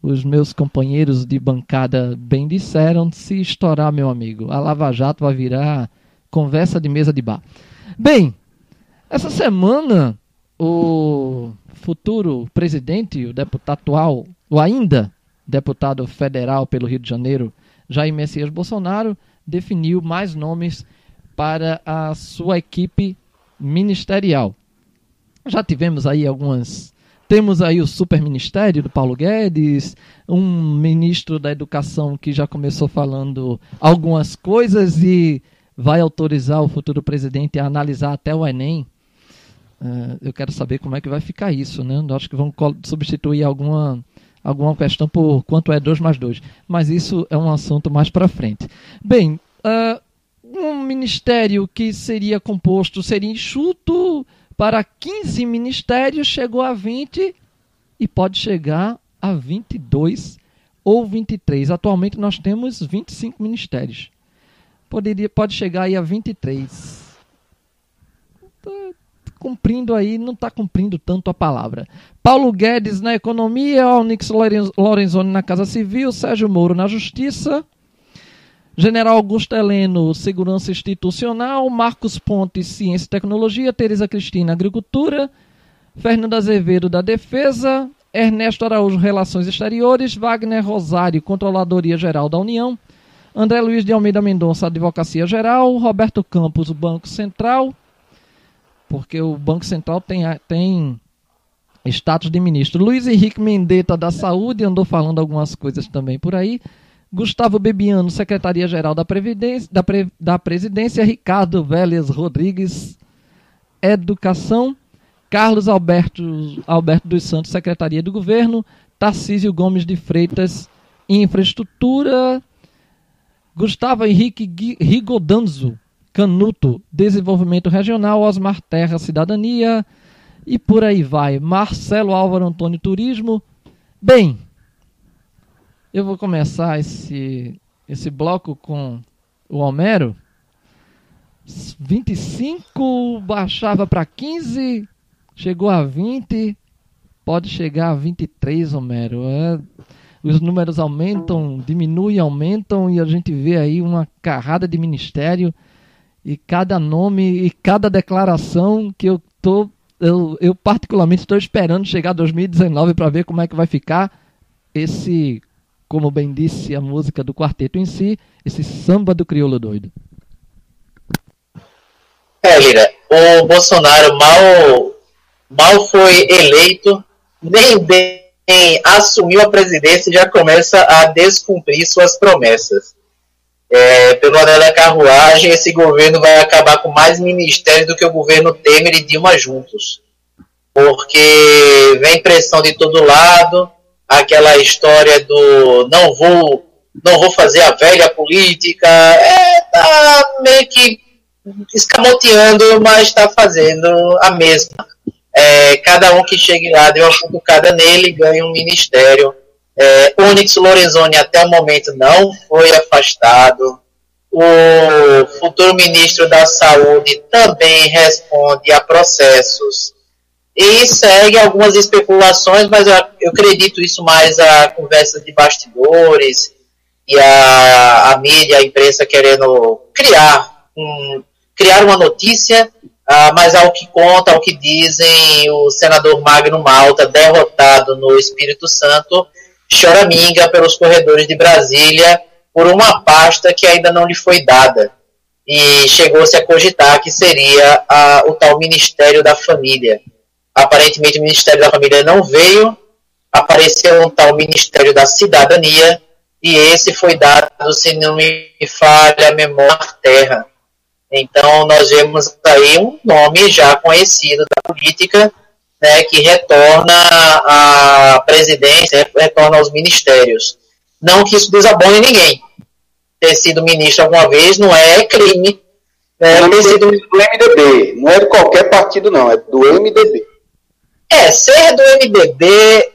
os meus companheiros de bancada bem disseram, se estourar, meu amigo, a Lava Jato vai virar conversa de mesa de bar. Bem, essa semana o futuro presidente, o deputado atual, o ainda deputado federal pelo Rio de Janeiro, Jair Messias Bolsonaro, definiu mais nomes para a sua equipe ministerial. Já tivemos aí algumas. Temos aí o super ministério do Paulo Guedes, um ministro da Educação que já começou falando algumas coisas e vai autorizar o futuro presidente a analisar até o Enem. Eh, eu quero saber como é que vai ficar isso, né? Eu acho que vão substituir alguma, alguma questão por quanto é 2 mais 2. Mas isso é um assunto mais para frente. Bem, ah, um ministério que seria composto, seria enxuto para 15 ministérios, chegou a 20 e pode chegar a 22 ou 23. Atualmente nós temos 25 ministérios. Poderia, pode chegar aí a 23. Tá cumprindo aí, não está cumprindo tanto a palavra. Paulo Guedes na economia, Onyx Loren- Lorenzoni na Casa Civil, Sérgio Moro na Justiça. General Augusto Heleno, Segurança Institucional, Marcos Pontes, Ciência e Tecnologia, Tereza Cristina, Agricultura, Fernando Azevedo, da Defesa, Ernesto Araújo, Relações Exteriores, Wagner Rosário, Controladoria Geral da União, André Luiz de Almeida Mendonça, Advocacia Geral, Roberto Campos, o Banco Central, porque o Banco Central tem, tem status de ministro. Luiz Henrique Mendetta, da Saúde, andou falando algumas coisas também por aí. Gustavo Bebiano, Secretaria-Geral da, da, Pre- da Presidência, Ricardo Vélez Rodrigues, Educação, Carlos Alberto, Alberto dos Santos, Secretaria do Governo, Tarcísio Gomes de Freitas, Infraestrutura, Gustavo Henrique Rigodanzo, Canuto, Desenvolvimento Regional, Osmar Terra, Cidadania e por aí vai. Marcelo Álvaro Antônio Turismo. Bem, eu vou começar esse, esse bloco com o Homero. 25 baixava para 15, chegou a 20, pode chegar a 23, Homero. É, os números aumentam, diminuem, aumentam e a gente vê aí uma carrada de ministério e cada nome e cada declaração que eu tô eu, eu particularmente estou esperando chegar 2019 para ver como é que vai ficar esse, como bem disse a música do quarteto em si, esse samba do crioulo doido. É, Lira, o Bolsonaro mal, mal foi eleito, nem bem assumiu a presidência e já começa a descumprir suas promessas. É, pelo anel da carruagem, esse governo vai acabar com mais ministérios do que o governo Temer e Dilma juntos. Porque vem pressão de todo lado, aquela história do não vou, não vou fazer a velha política, é, tá meio que escamoteando, mas está fazendo a mesma. É, cada um que chegue lá deu uma cutucada nele ganha um ministério. É, Onyx Lorenzoni até o momento não foi afastado. O futuro ministro da Saúde também responde a processos. E segue algumas especulações, mas eu, eu acredito isso mais a conversa de bastidores e a, a mídia, a imprensa querendo criar um, criar uma notícia, ah, mas ao que conta, ao que dizem, o senador Magno Malta, derrotado no Espírito Santo, choraminga pelos corredores de Brasília por uma pasta que ainda não lhe foi dada. E chegou-se a cogitar que seria ah, o tal Ministério da Família. Aparentemente o Ministério da Família não veio, apareceu um tal Ministério da Cidadania, e esse foi dado, se não me falha a memória, terra. Então, nós vemos aí um nome já conhecido da política, né, que retorna à presidência, retorna aos ministérios. Não que isso desabone ninguém. Ter sido ministro alguma vez não é crime. Né, ter sido... do MDB, não é de qualquer partido, não, é do MDB. É, ser do MDB,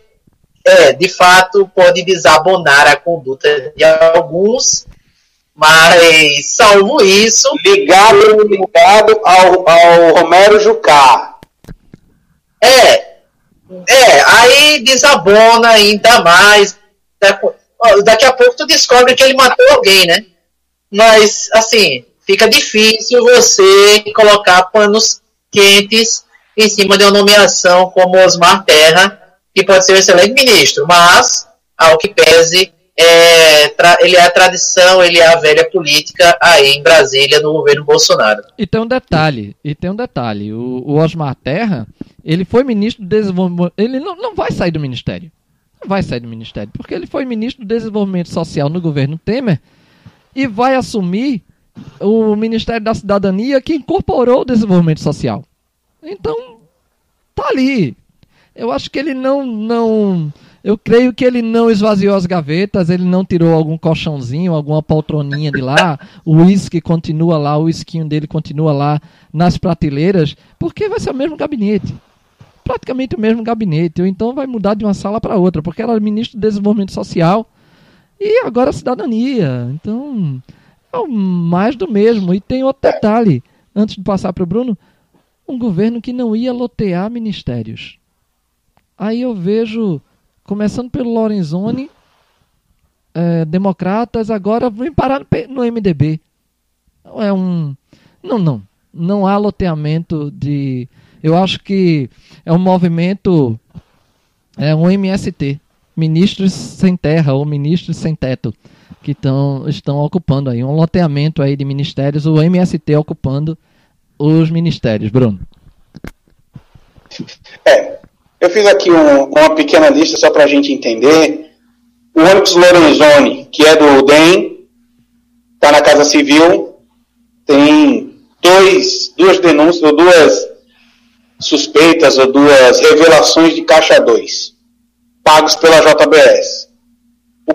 é, de fato, pode desabonar a conduta de alguns, mas, salvo isso. Ligado, ligado ao, ao Romero Jucá. É. É, aí desabona ainda mais. Daqui a pouco tu descobre que ele matou alguém, né? Mas, assim, fica difícil você colocar panos quentes em cima de uma nomeação como Osmar Terra, que pode ser um excelente ministro, mas, ao que pese, é, ele é a tradição, ele é a velha política aí em Brasília no governo Bolsonaro. E tem um detalhe, e tem um detalhe, o, o Osmar Terra, ele foi ministro do desenvolvimento, ele não, não vai sair do ministério, não vai sair do ministério, porque ele foi ministro do desenvolvimento social no governo Temer e vai assumir o Ministério da Cidadania que incorporou o desenvolvimento social. Então, tá ali. Eu acho que ele não não eu creio que ele não esvaziou as gavetas, ele não tirou algum colchãozinho, alguma poltroninha de lá, o uísque continua lá, o uísquinho dele continua lá nas prateleiras, porque vai ser o mesmo gabinete. Praticamente o mesmo gabinete, ou então vai mudar de uma sala para outra, porque era ministro do Desenvolvimento Social e agora cidadania. Então, é mais do mesmo. E tem outro detalhe, antes de passar para o Bruno, um governo que não ia lotear ministérios. Aí eu vejo começando pelo Lorenzoni, é, democratas, agora vem parar no, MDB. É um. Não, não. Não há loteamento de. Eu acho que é um movimento. É um MST. Ministros sem terra ou ministros sem teto. Que tão, estão ocupando aí. Um loteamento aí de ministérios. O MST ocupando os ministérios. Bruno. É, eu fiz aqui um, uma pequena lista só para a gente entender. O Onyx Lorenzoni, que é do DEM, está na Casa Civil, tem dois, duas denúncias, ou duas suspeitas, ou duas revelações de Caixa 2, pagos pela JBS. O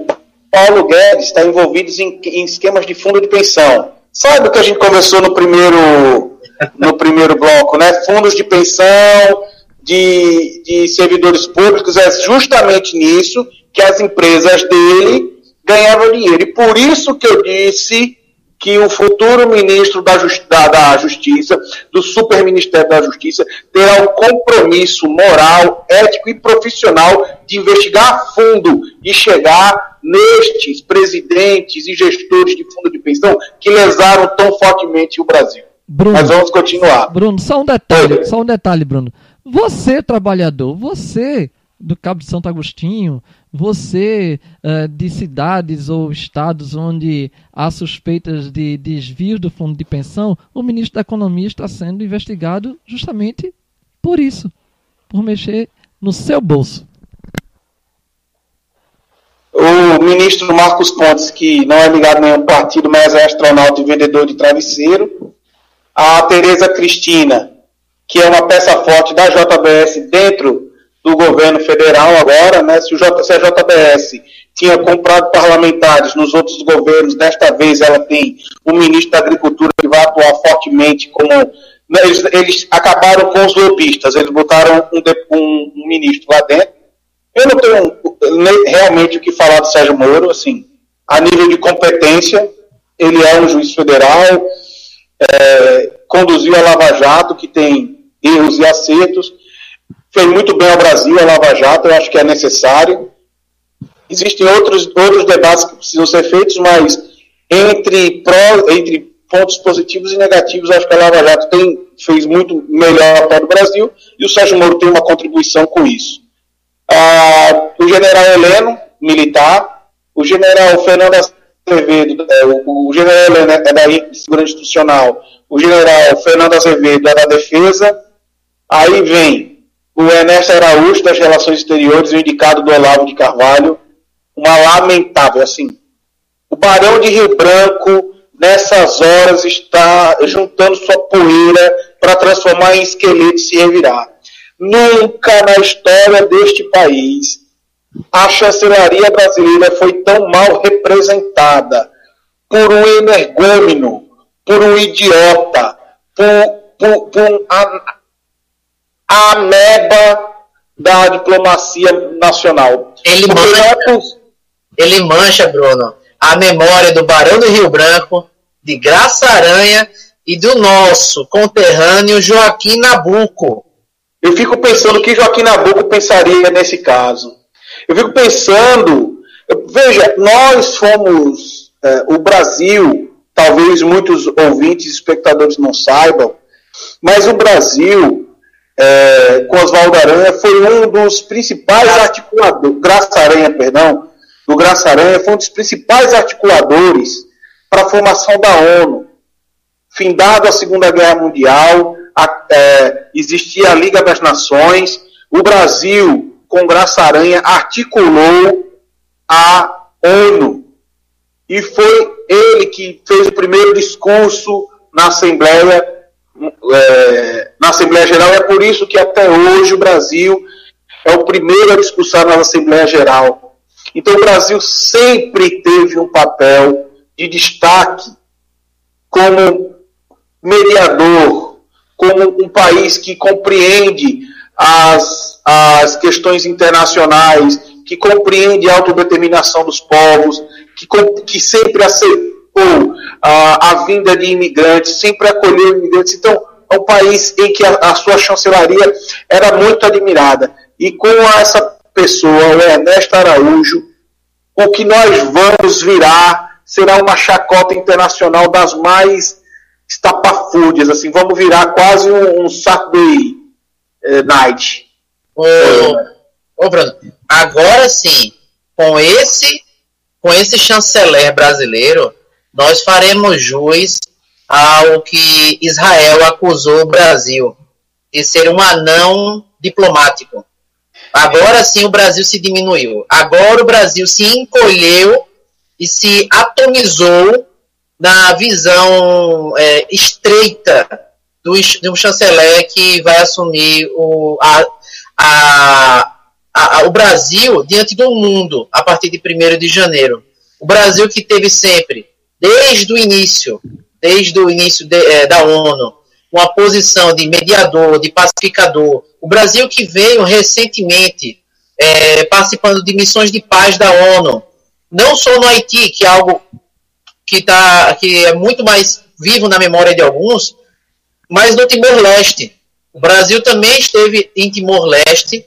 Paulo Guedes está envolvido em, em esquemas de fundo de pensão, Sabe o que a gente conversou no primeiro, no primeiro bloco, né? Fundos de pensão, de, de servidores públicos, é justamente nisso que as empresas dele ganhavam dinheiro. E por isso que eu disse que o futuro ministro da, Justi da, Justiça, do Superministério da Justiça, terá o compromisso moral, ético e profissional de investigar a fundo e chegar nestes presidentes e gestores de fundo de pensão que lesaram tão fortemente o Brasil. Bruno, Mas vamos continuar. Bruno, só um detalhe, só um detalhe, Bruno. Você, trabalhador, você do Cabo de Santo Agostinho, você uh, de cidades ou estados onde há suspeitas de desvio do fundo de pensão, o ministro da Economia está sendo investigado justamente por isso, por mexer no seu bolso. O ministro Marcos Pontes, que não é ligado a nenhum partido, mas é astronauta e vendedor de travesseiro. A Tereza Cristina, que é uma peça forte da JBS dentro do governo federal agora, né? Se, o J, se a JBS tinha comprado parlamentares nos outros governos, desta vez ela tem um ministro da Agricultura que vai atuar fortemente como. Né, eles, eles acabaram com os lobistas, eles botaram um, um, um ministro lá dentro. Eu não tenho realmente o que falar do Sérgio Moro, assim, a nível de competência, ele é um juiz federal, é, conduziu a Lava Jato, que tem erros e acertos, fez muito bem ao Brasil, a Lava Jato, eu acho que é necessário. Existem outros, outros debates que precisam ser feitos, mas entre, pró, entre pontos positivos e negativos, acho que a Lava Jato tem, fez muito melhor para o Brasil e o Sérgio Moro tem uma contribuição com isso. Ah, o general Heleno, militar, o general Fernando Azevedo, é, o, general é da Segurança Institucional, o general Fernando Azevedo é da Defesa, aí vem o Ernesto Araújo, das Relações Exteriores, o indicado do Olavo de Carvalho, uma lamentável, assim. O Barão de Rio Branco, nessas horas, está juntando sua poeira para transformar em esqueleto e se revirar. Nunca na história deste país a chancelaria brasileira foi tão mal representada por um energúmeno, por um idiota, por, por, por um a ameba da diplomacia nacional. Ele mancha, ele mancha, Bruno, a memória do Barão do Rio Branco, de Graça Aranha e do nosso conterrâneo Joaquim Nabuco. Eu fico pensando o que Joaquim Nabuco pensaria nesse caso. Eu fico pensando, veja, nós fomos, é, o Brasil, talvez muitos ouvintes e espectadores não saibam, mas o Brasil é, com Oswaldo Aranha, foi um dos principais articuladores, Graça Aranha, perdão, do Graça Aranha, foi um dos principais articuladores para a formação da ONU. Findado a Segunda Guerra Mundial, a, é, existia a Liga das Nações, o Brasil, com Graça Aranha, articulou a ONU. E foi ele que fez o primeiro discurso na Assembleia é, na Assembleia Geral. É por isso que até hoje o Brasil é o primeiro a discursar na Assembleia Geral. Então o Brasil sempre teve um papel de destaque como mediador, como um país que compreende as, as questões internacionais, que compreende a autodeterminação dos povos, que, que sempre aceitou a, a vinda de imigrantes, sempre acolheu imigrantes. Então, é um país em que a, a sua chancelaria era muito admirada. E com essa pessoa, o Ernesto Araújo, o que nós vamos virar será uma chacota internacional das mais estapafúrdias, assim, vamos virar quase um, um Saturday eh, Night. Ô, ô, Bruno, agora sim, com esse, com esse chanceler brasileiro, nós faremos jus ao que Israel acusou o Brasil de ser um anão diplomático. Agora sim o Brasil se diminuiu. Agora o Brasil se encolheu e se atomizou na visão é, estreita do, de um chanceler que vai assumir o, a, a, a, o Brasil diante do mundo a partir de 1 de janeiro. O Brasil que teve sempre desde o início, desde o início de, é, da ONU, uma posição de mediador, de pacificador. O Brasil que veio recentemente é, participando de missões de paz da ONU, não só no Haiti, que é algo que, tá, que é muito mais vivo na memória de alguns, mas no Timor-Leste. O Brasil também esteve em Timor-Leste,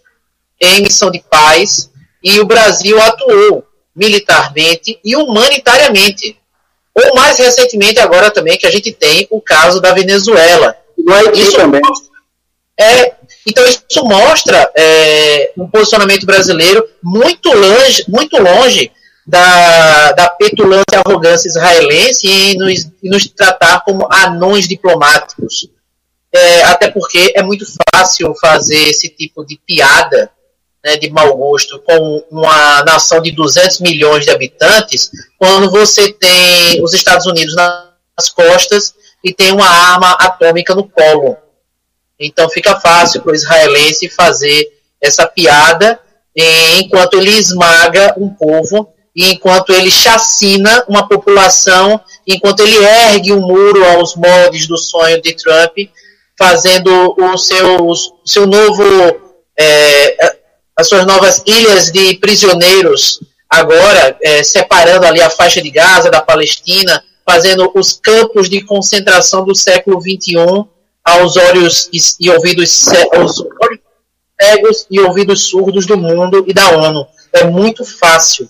em missão de paz, e o Brasil atuou militarmente e humanitariamente. Ou mais recentemente, agora também, que a gente tem o caso da Venezuela. Haiti Isso também. É, então isso mostra é, um posicionamento brasileiro muito longe, muito longe da, da petulância e arrogância israelense e nos, e nos tratar como anões diplomáticos. É, até porque é muito fácil fazer esse tipo de piada né, de mau gosto com uma nação de 200 milhões de habitantes, quando você tem os Estados Unidos nas costas e tem uma arma atômica no colo. Então fica fácil para o israelense fazer essa piada enquanto ele esmaga um povo e enquanto ele chacina uma população, enquanto ele ergue um muro aos moldes do sonho de Trump, fazendo o seu, o seu novo, é, as suas novas ilhas de prisioneiros, agora é, separando ali a faixa de Gaza da Palestina, fazendo os campos de concentração do século XXI aos olhos e, e ouvidos aos olhos cegos e ouvidos surdos do mundo e da ONU. É muito fácil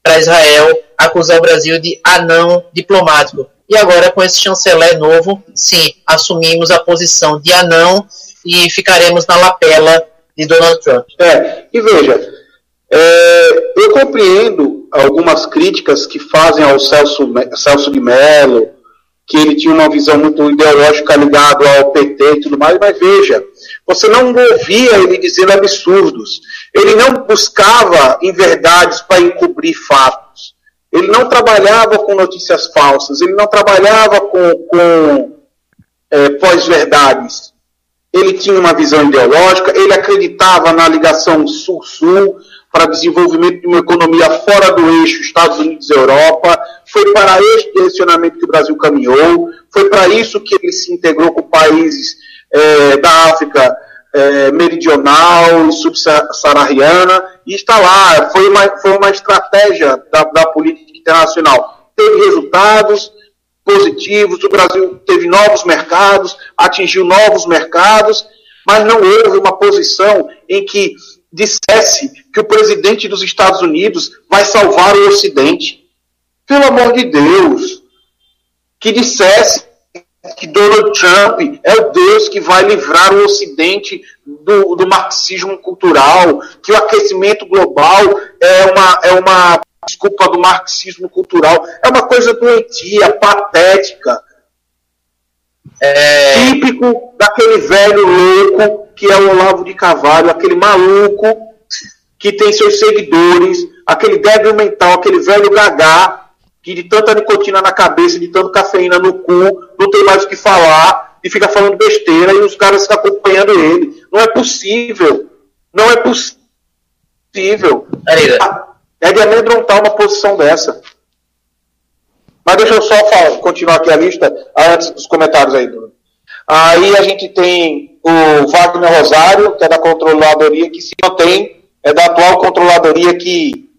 para Israel acusar o Brasil de anão diplomático. E agora, com esse chanceler novo, sim, assumimos a posição de anão e ficaremos na lapela de Donald Trump. É, e veja, é, eu compreendo algumas críticas que fazem ao Celso, Celso de Mello, que ele tinha uma visão muito ideológica ligada ao PT e tudo mais, mas veja, você não ouvia ele dizendo absurdos. Ele não buscava em verdades para encobrir fatos. Ele não trabalhava com notícias falsas. Ele não trabalhava com, com é, pós-verdades. Ele tinha uma visão ideológica. Ele acreditava na ligação Sul-Sul para desenvolvimento de uma economia fora do eixo Estados Unidos Europa. Foi para este direcionamento que o Brasil caminhou. Foi para isso que ele se integrou com países é, da África é, meridional e subsaariana, e está lá. Foi uma, foi uma estratégia da, da política internacional. Teve resultados positivos, o Brasil teve novos mercados, atingiu novos mercados, mas não houve uma posição em que dissesse que o presidente dos Estados Unidos vai salvar o Ocidente. Pelo amor de Deus, que dissesse que Donald Trump é o Deus que vai livrar o Ocidente do, do marxismo cultural, que o aquecimento global é uma, é uma desculpa do marxismo cultural, é uma coisa doentia, patética, É, típico daquele velho louco que é o Olavo de Carvalho, aquele maluco que tem seus seguidores, aquele débil mental, aquele velho gagá, que de tanta nicotina na cabeça, de tanta cafeína no cu, não tem mais o que falar e fica falando besteira e os caras ficam acompanhando ele. Não é possível. Não é possível. Arira, É de amedrontar uma posição dessa. Mas deixa eu só falar, continuar aqui a lista antes dos comentários aí, Bruno. Aí a gente tem o Wagner Rosário, que é da controladoria, que se mantém, é da atual controladoria que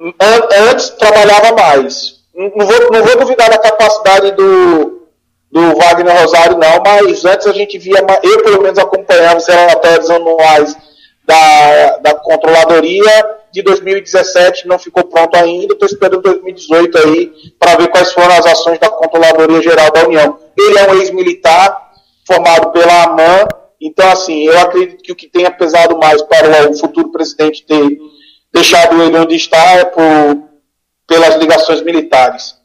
an- antes trabalhava mais. Não vou, não vou duvidar da capacidade do, do Wagner Rosário, não, mas antes a gente via, eu pelo menos acompanhava os relatórios anuais da, da controladoria de 2017, não ficou pronto ainda, estou esperando 2018 aí para ver quais foram as ações da Controladoria Geral da União. Ele é um ex-militar, formado pela AMAN, então assim, eu acredito que o que tenha pesado mais para o futuro presidente ter deixado ele onde está é por, pelas ligações militares.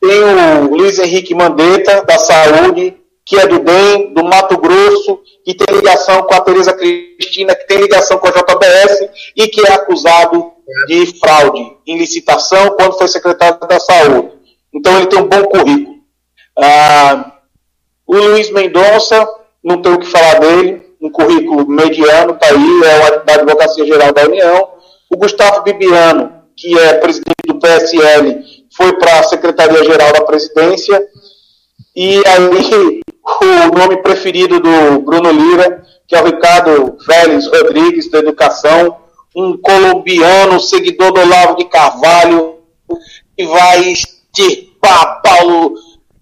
Tem o Luiz Henrique Mandetta, da Saúde, que é do DEM, do Mato Grosso, que tem ligação com a Tereza Cristina, que tem ligação com a JBS e que é acusado de fraude em licitação quando foi secretário da Saúde. Então ele tem um bom currículo. Ah, o Luiz Mendonça, não tenho o que falar dele, um currículo mediano, está aí, é da Advocacia Geral da União. O Gustavo Bibiano, que é presidente do PSL, foi para a Secretaria-Geral da Presidência. E aí, o nome preferido do Bruno Lira, que é o Ricardo Vélez Rodrigues, da Educação, um colombiano, seguidor do Olavo de Carvalho, que vai extirpar Paulo,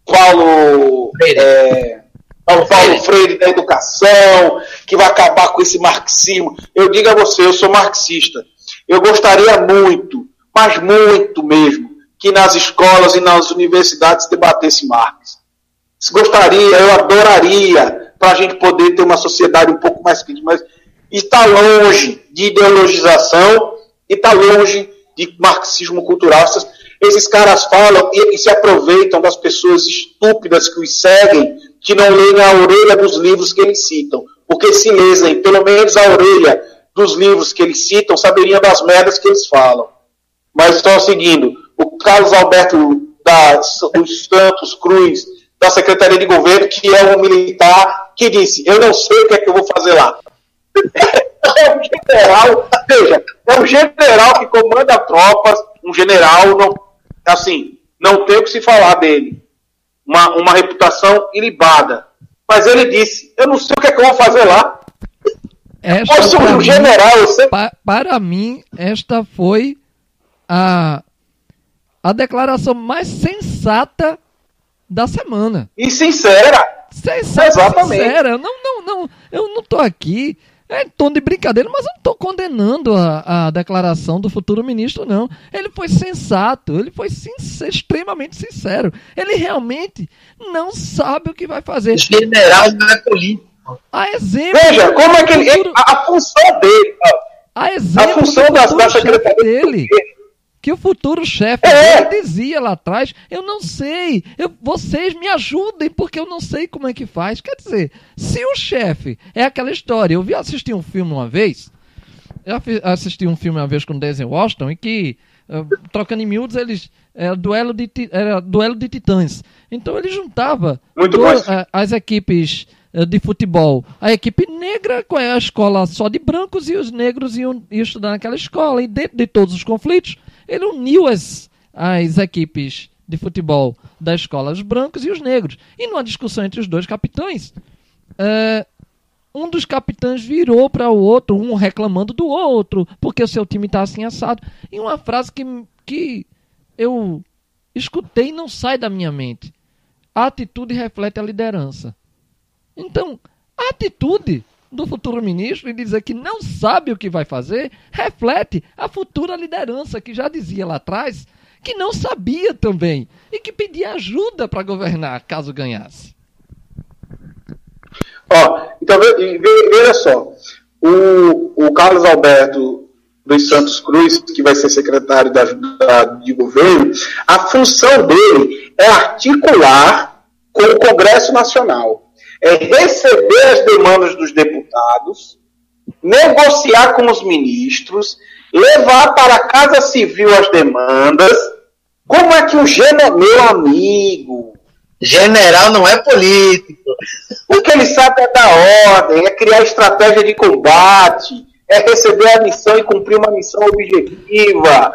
Paulo, é, Paulo, Paulo Freire da Educação, que vai acabar com esse marxismo. Eu digo a você, eu sou marxista. Eu gostaria muito, mas muito mesmo, que nas escolas e nas universidades debatesse Marx. Gostaria, eu adoraria, para a gente poder ter uma sociedade um pouco mais crítica, mas está longe de ideologização e está longe de marxismo cultural. Esses, caras falam e, e se aproveitam das pessoas estúpidas que os seguem, que não leem a orelha dos livros que eles citam. Porque se lessem pelo menos a orelha dos livros que eles citam, saberiam das merdas que eles falam. Mas só seguindo, o Carlos Alberto dos Santos Cruz, da Secretaria de Governo, que é um militar, que disse: Eu não sei o que é que eu vou fazer lá. É um general, veja, é um general que comanda tropas, um general, não, assim, não tem o que se falar dele. Uma, uma reputação ilibada. Mas ele disse: Eu não sei o que é que eu vou fazer lá. Esta, Poxa, um mim- general, eu sei. Pa- para mim, esta foi a, a declaração mais sensata da semana. E sincera. Sensata, Exatamente. sincera. Eu não, não, não, eu não tô aqui. É em tom de brincadeira, mas eu não estou condenando a, a declaração do futuro ministro, não. Ele foi sensato, ele foi sincer- extremamente sincero. Ele realmente não sabe o que vai fazer. General não é político. A exemplo. Veja, como é que ele. futuro- A, a função dele. ó, A exemplo A função da, da secretaria dele. Que o futuro chefe É. dizia lá atrás, eu não sei, eu- vocês me ajudem, porque eu não sei como é que faz. Quer dizer, se o chefe é aquela história, eu vi assistir um filme uma vez, eu assisti um filme uma vez com Denzel Washington, em que, eh, trocando em miúdos, eles. Era duelo, de, era duelo de titãs. Então ele juntava bom. eh, as equipes eh, de futebol. A equipe negra, com a escola só de brancos, e os negros iam, iam estudar naquela escola. E dentro de todos os conflitos, ele uniu as, as equipes de futebol da escola, os brancos e os negros. E numa discussão entre os dois capitães, eh, um dos capitães virou para o outro, um reclamando do outro, porque o seu time está assim assado. E uma frase que, que eu escutei e não sai da minha mente. A atitude reflete a liderança. Então, a atitude do futuro ministro em dizer que não sabe o que vai fazer reflete a futura liderança que já dizia lá atrás que não sabia também e que pedia ajuda para governar caso ganhasse. Ó, então ve- ve- veja só, o, o Carlos Alberto dos Santos Cruz, que vai ser secretário da, da- de governo, a função dele é articular com o Congresso Nacional, é receber as demandas dos deputados, negociar com os ministros, levar para a Casa Civil as demandas. Como é que o general, meu amigo, General não é político. o que ele sabe é dar ordem, é criar estratégia de combate, é receber a missão e cumprir uma missão objetiva.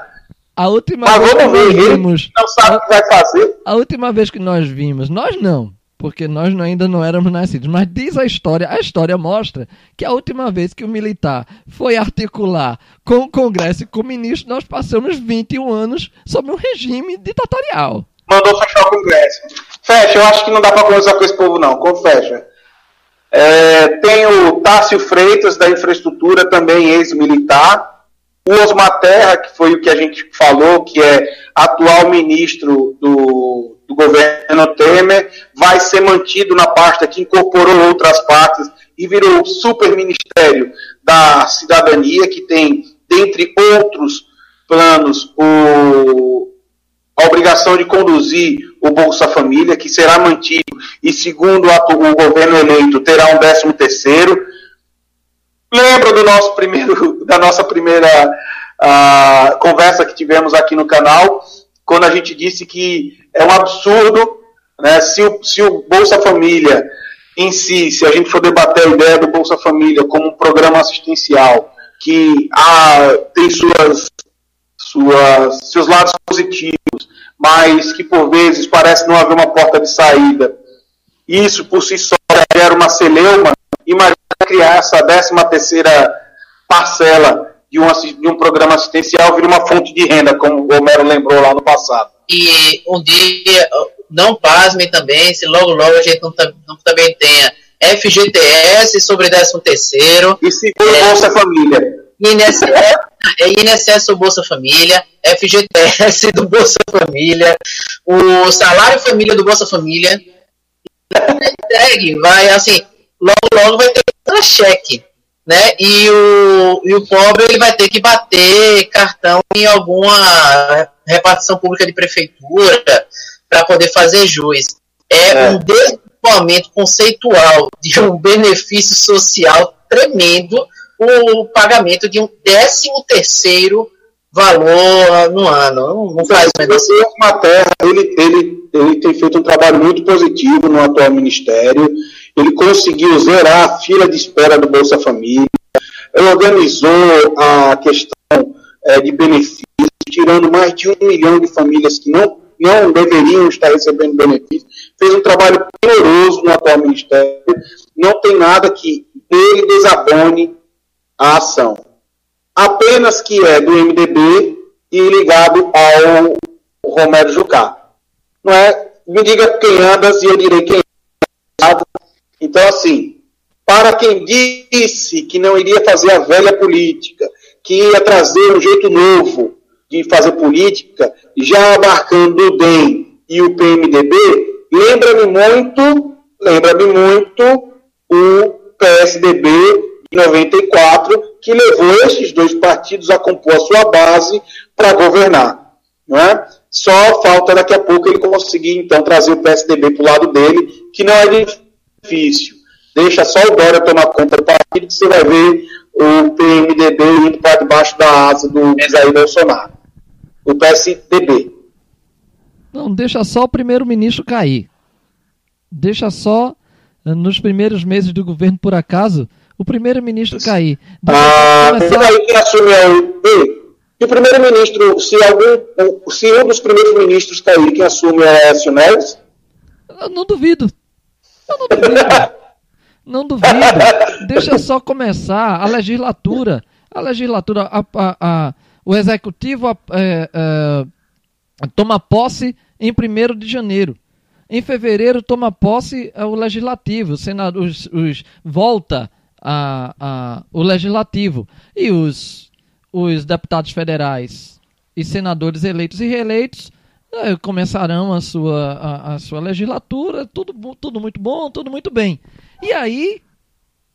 A última Mas vez que vamos ver, nós ele vimos, não sabe o que vai fazer. a última vez que nós vimos, nós não, porque nós ainda não éramos nascidos, mas diz a história, a história mostra que a última vez que o militar foi articular com o Congresso e com o ministro, nós passamos 21 anos sob um regime ditatorial. Mandou fechar o Congresso. Fecha, eu acho que não dá para conversar com esse povo, não. Como fecha? É, tem o Tássio Freitas, da infraestrutura, também ex-militar. O Osmar Terra, que foi o que a gente falou, que é atual ministro do, do governo Temer, vai ser mantido na pasta que incorporou outras pastas e virou o super ministério da cidadania, que tem, dentre outros planos, o, a obrigação de conduzir o Bolsa Família, que será mantido e, segundo o governo eleito, terá um décimo terceiro. Lembra do nosso primeiro, da nossa primeira ah, conversa que tivemos aqui no canal, quando a gente disse que é um absurdo, né, se, o, se o Bolsa Família em si, se a gente for debater a ideia do Bolsa Família como um programa assistencial que ah, tem suas suas, seus lados positivos, mas que por vezes parece não haver uma porta de saída. Isso por si só gera uma celeuma. Imagina criar essa 13 terceira parcela de um, de um programa assistencial vir uma fonte de renda, como o Homero lembrou lá no passado. E um dia, não pasmem também, se logo logo a gente não, não também tenha FGTS sobre 13 terceiro. E seguro é, Bolsa Família. INSS, é INSS ou Bolsa Família, FGTS do Bolsa Família, o salário família do Bolsa Família. Entregue, vai assim, logo logo vai ter cheque né? E o, e o pobre ele vai ter que bater cartão em alguma repartição pública de prefeitura para poder fazer jus. É, é. um desvirtuamento conceitual de um benefício social tremendo o pagamento de um décimo terceiro valor no ano. Não faz o menor Materra, ele, ele, ele tem feito um trabalho muito positivo no atual ministério. Ele conseguiu zerar a fila de espera do Bolsa Família. Ele organizou a questão é, de benefícios, tirando mais de um milhão de famílias que não, não deveriam estar recebendo benefícios. Fez um trabalho primoroso no atual ministério. Não tem nada que ele desabone a ação apenas que é do MDB e ligado ao Romero Jucá. Não é? Me diga quem andas e eu direi quem. Então, assim, para quem disse que não iria fazer a velha política, que ia trazer um jeito novo de fazer política, já abarcando o DEM e o PMDB, lembra-me muito, lembra-me muito o PSDB de 94, que levou esses dois partidos a compor a sua base para governar. Não é? Só falta daqui a pouco ele conseguir, então, trazer o PSDB para o lado dele, que não é difícil. Deixa só o Dória tomar conta do partido, que você vai ver o PMDB indo para debaixo da asa do Jair Bolsonaro. O PSDB. Não, deixa só o primeiro-ministro cair. Deixa só, nos primeiros meses do governo, por acaso, o primeiro-ministro cair. Ah, começar... aí quem assume é o. Primeiro-ministro, se algum. Se um dos primeiros ministros cair, quem assume é Écio Neves? Eu não duvido. Eu não duvido. não duvido. Deixa só começar a legislatura. A legislatura, a, a, a o executivo é, é, toma posse em 1 de janeiro. Em fevereiro toma posse o legislativo, o senado, os, os, volta o legislativo e os, os deputados federais e senadores eleitos e reeleitos é, começarão a sua, a, a, sua legislatura, tudo, tudo muito bom, tudo muito bem. E aí,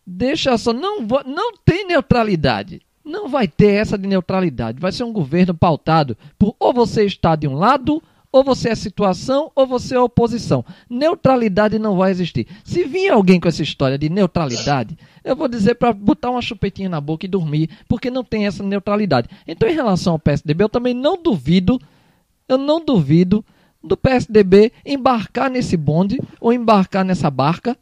deixa só, não, não tem neutralidade. Não vai ter essa de neutralidade. Vai ser um governo pautado por ou você está de um lado ou você é situação ou você é oposição. Neutralidade não vai existir. Se vir alguém com essa história de neutralidade, eu vou dizer para botar uma chupetinha na boca e dormir, porque não tem essa neutralidade. Então, em relação ao PSDB, eu também não duvido, eu não duvido do PSDB embarcar nesse bonde ou embarcar nessa barca,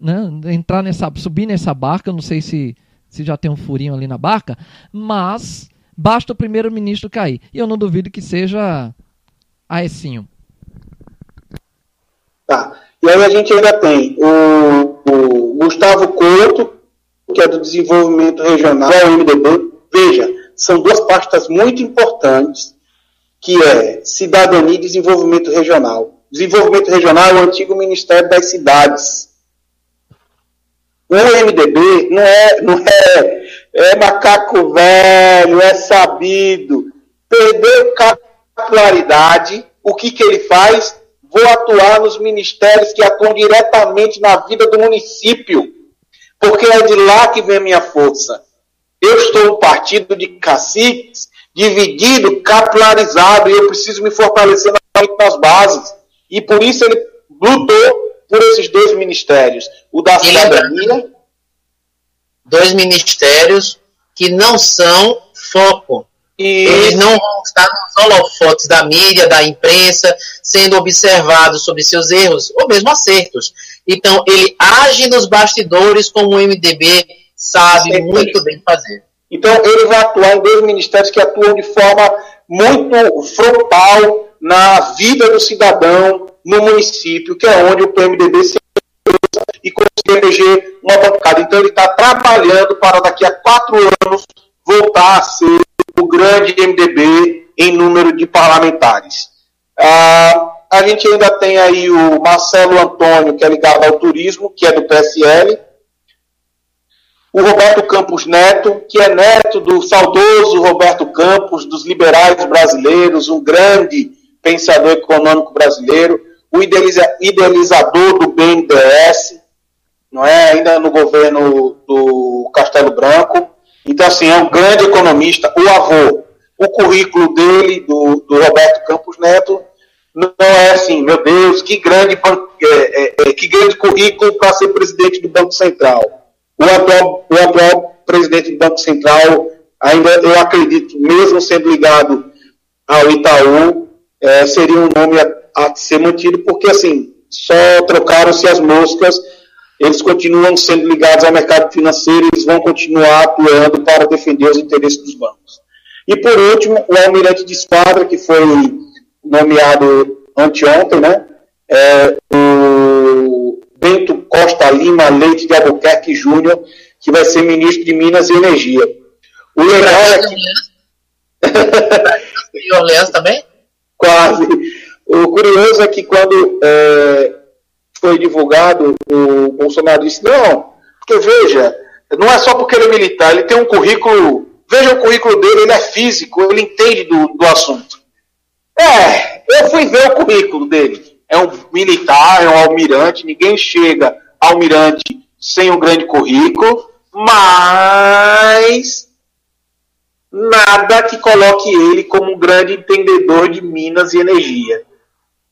né? entrar nessa, subir nessa barca, não sei se, se já tem um furinho ali na barca, mas basta o primeiro-ministro cair. E eu não duvido que seja Aecinho. Tá. E aí a gente ainda tem o, o Gustavo Couto, que é do Desenvolvimento Regional, o MDB. Veja, são duas pastas muito importantes, que é Cidadania e Desenvolvimento Regional. Desenvolvimento Regional é o antigo Ministério das Cidades. O MDB não é, não é, é macaco velho, é sabido. Perdeu capilaridade, o que, que ele faz? Vou atuar nos ministérios que atuam diretamente na vida do município, porque é de lá que vem a minha força. Eu estou um partido de caciques, dividido, capilarizado, e eu preciso me fortalecer nas bases. E por isso ele lutou por esses dois ministérios. O da cidadania. Dois ministérios que não são foco e eles não vão estar nos holofotes da mídia, da imprensa, sendo observados sobre seus erros ou mesmo acertos. Então, ele age nos bastidores como o MDB sabe Sim. muito bem fazer. Então, ele vai atuar em dois ministérios que atuam de forma muito frontal na vida do cidadão no município, que é onde o PMDB se e conseguir eleger uma bancada. Então ele está trabalhando para daqui a quatro anos voltar a ser o grande MDB em número de parlamentares. Ah, a gente ainda tem aí o Marcelo Antônio, que é ligado ao turismo, que é do PSL. O Roberto Campos Neto, que é neto do saudoso Roberto Campos, dos liberais brasileiros, um grande pensador econômico brasileiro, o idealiza idealizador do BNDES, não é? ainda no governo do Castelo Branco. Então, assim, é um grande economista. O avô, o currículo dele, do, do Roberto Campos Neto, não é assim, meu Deus, que grande, é, é, é, que grande currículo para ser presidente do Banco Central. O atual, o atual presidente do Banco Central, ainda eu acredito, mesmo sendo ligado ao Itaú, é, seria um nome a, a ser mantido, porque assim, só trocaram-se as moscas eles continuam sendo ligados ao mercado financeiro, eles vão continuar atuando para defender os interesses dos bancos. E por último, o almirante de esquadra, que foi nomeado anteontem, né? É, o Bento Costa Lima Leite de Albuquerque Júnior, que vai ser ministro de Minas e Energia. O legal é que... E Orleans também? Quase. O curioso é que quando é, foi divulgado, o Bolsonaro disse, não, porque veja, não é só porque ele é militar, ele tem um currículo, veja o currículo dele, ele é físico, ele entende do, do assunto. É, eu fui ver o currículo dele. É um militar, é um almirante, ninguém chega almirante sem um grande currículo, mas nada que coloque ele como um grande entendedor de minas e energia.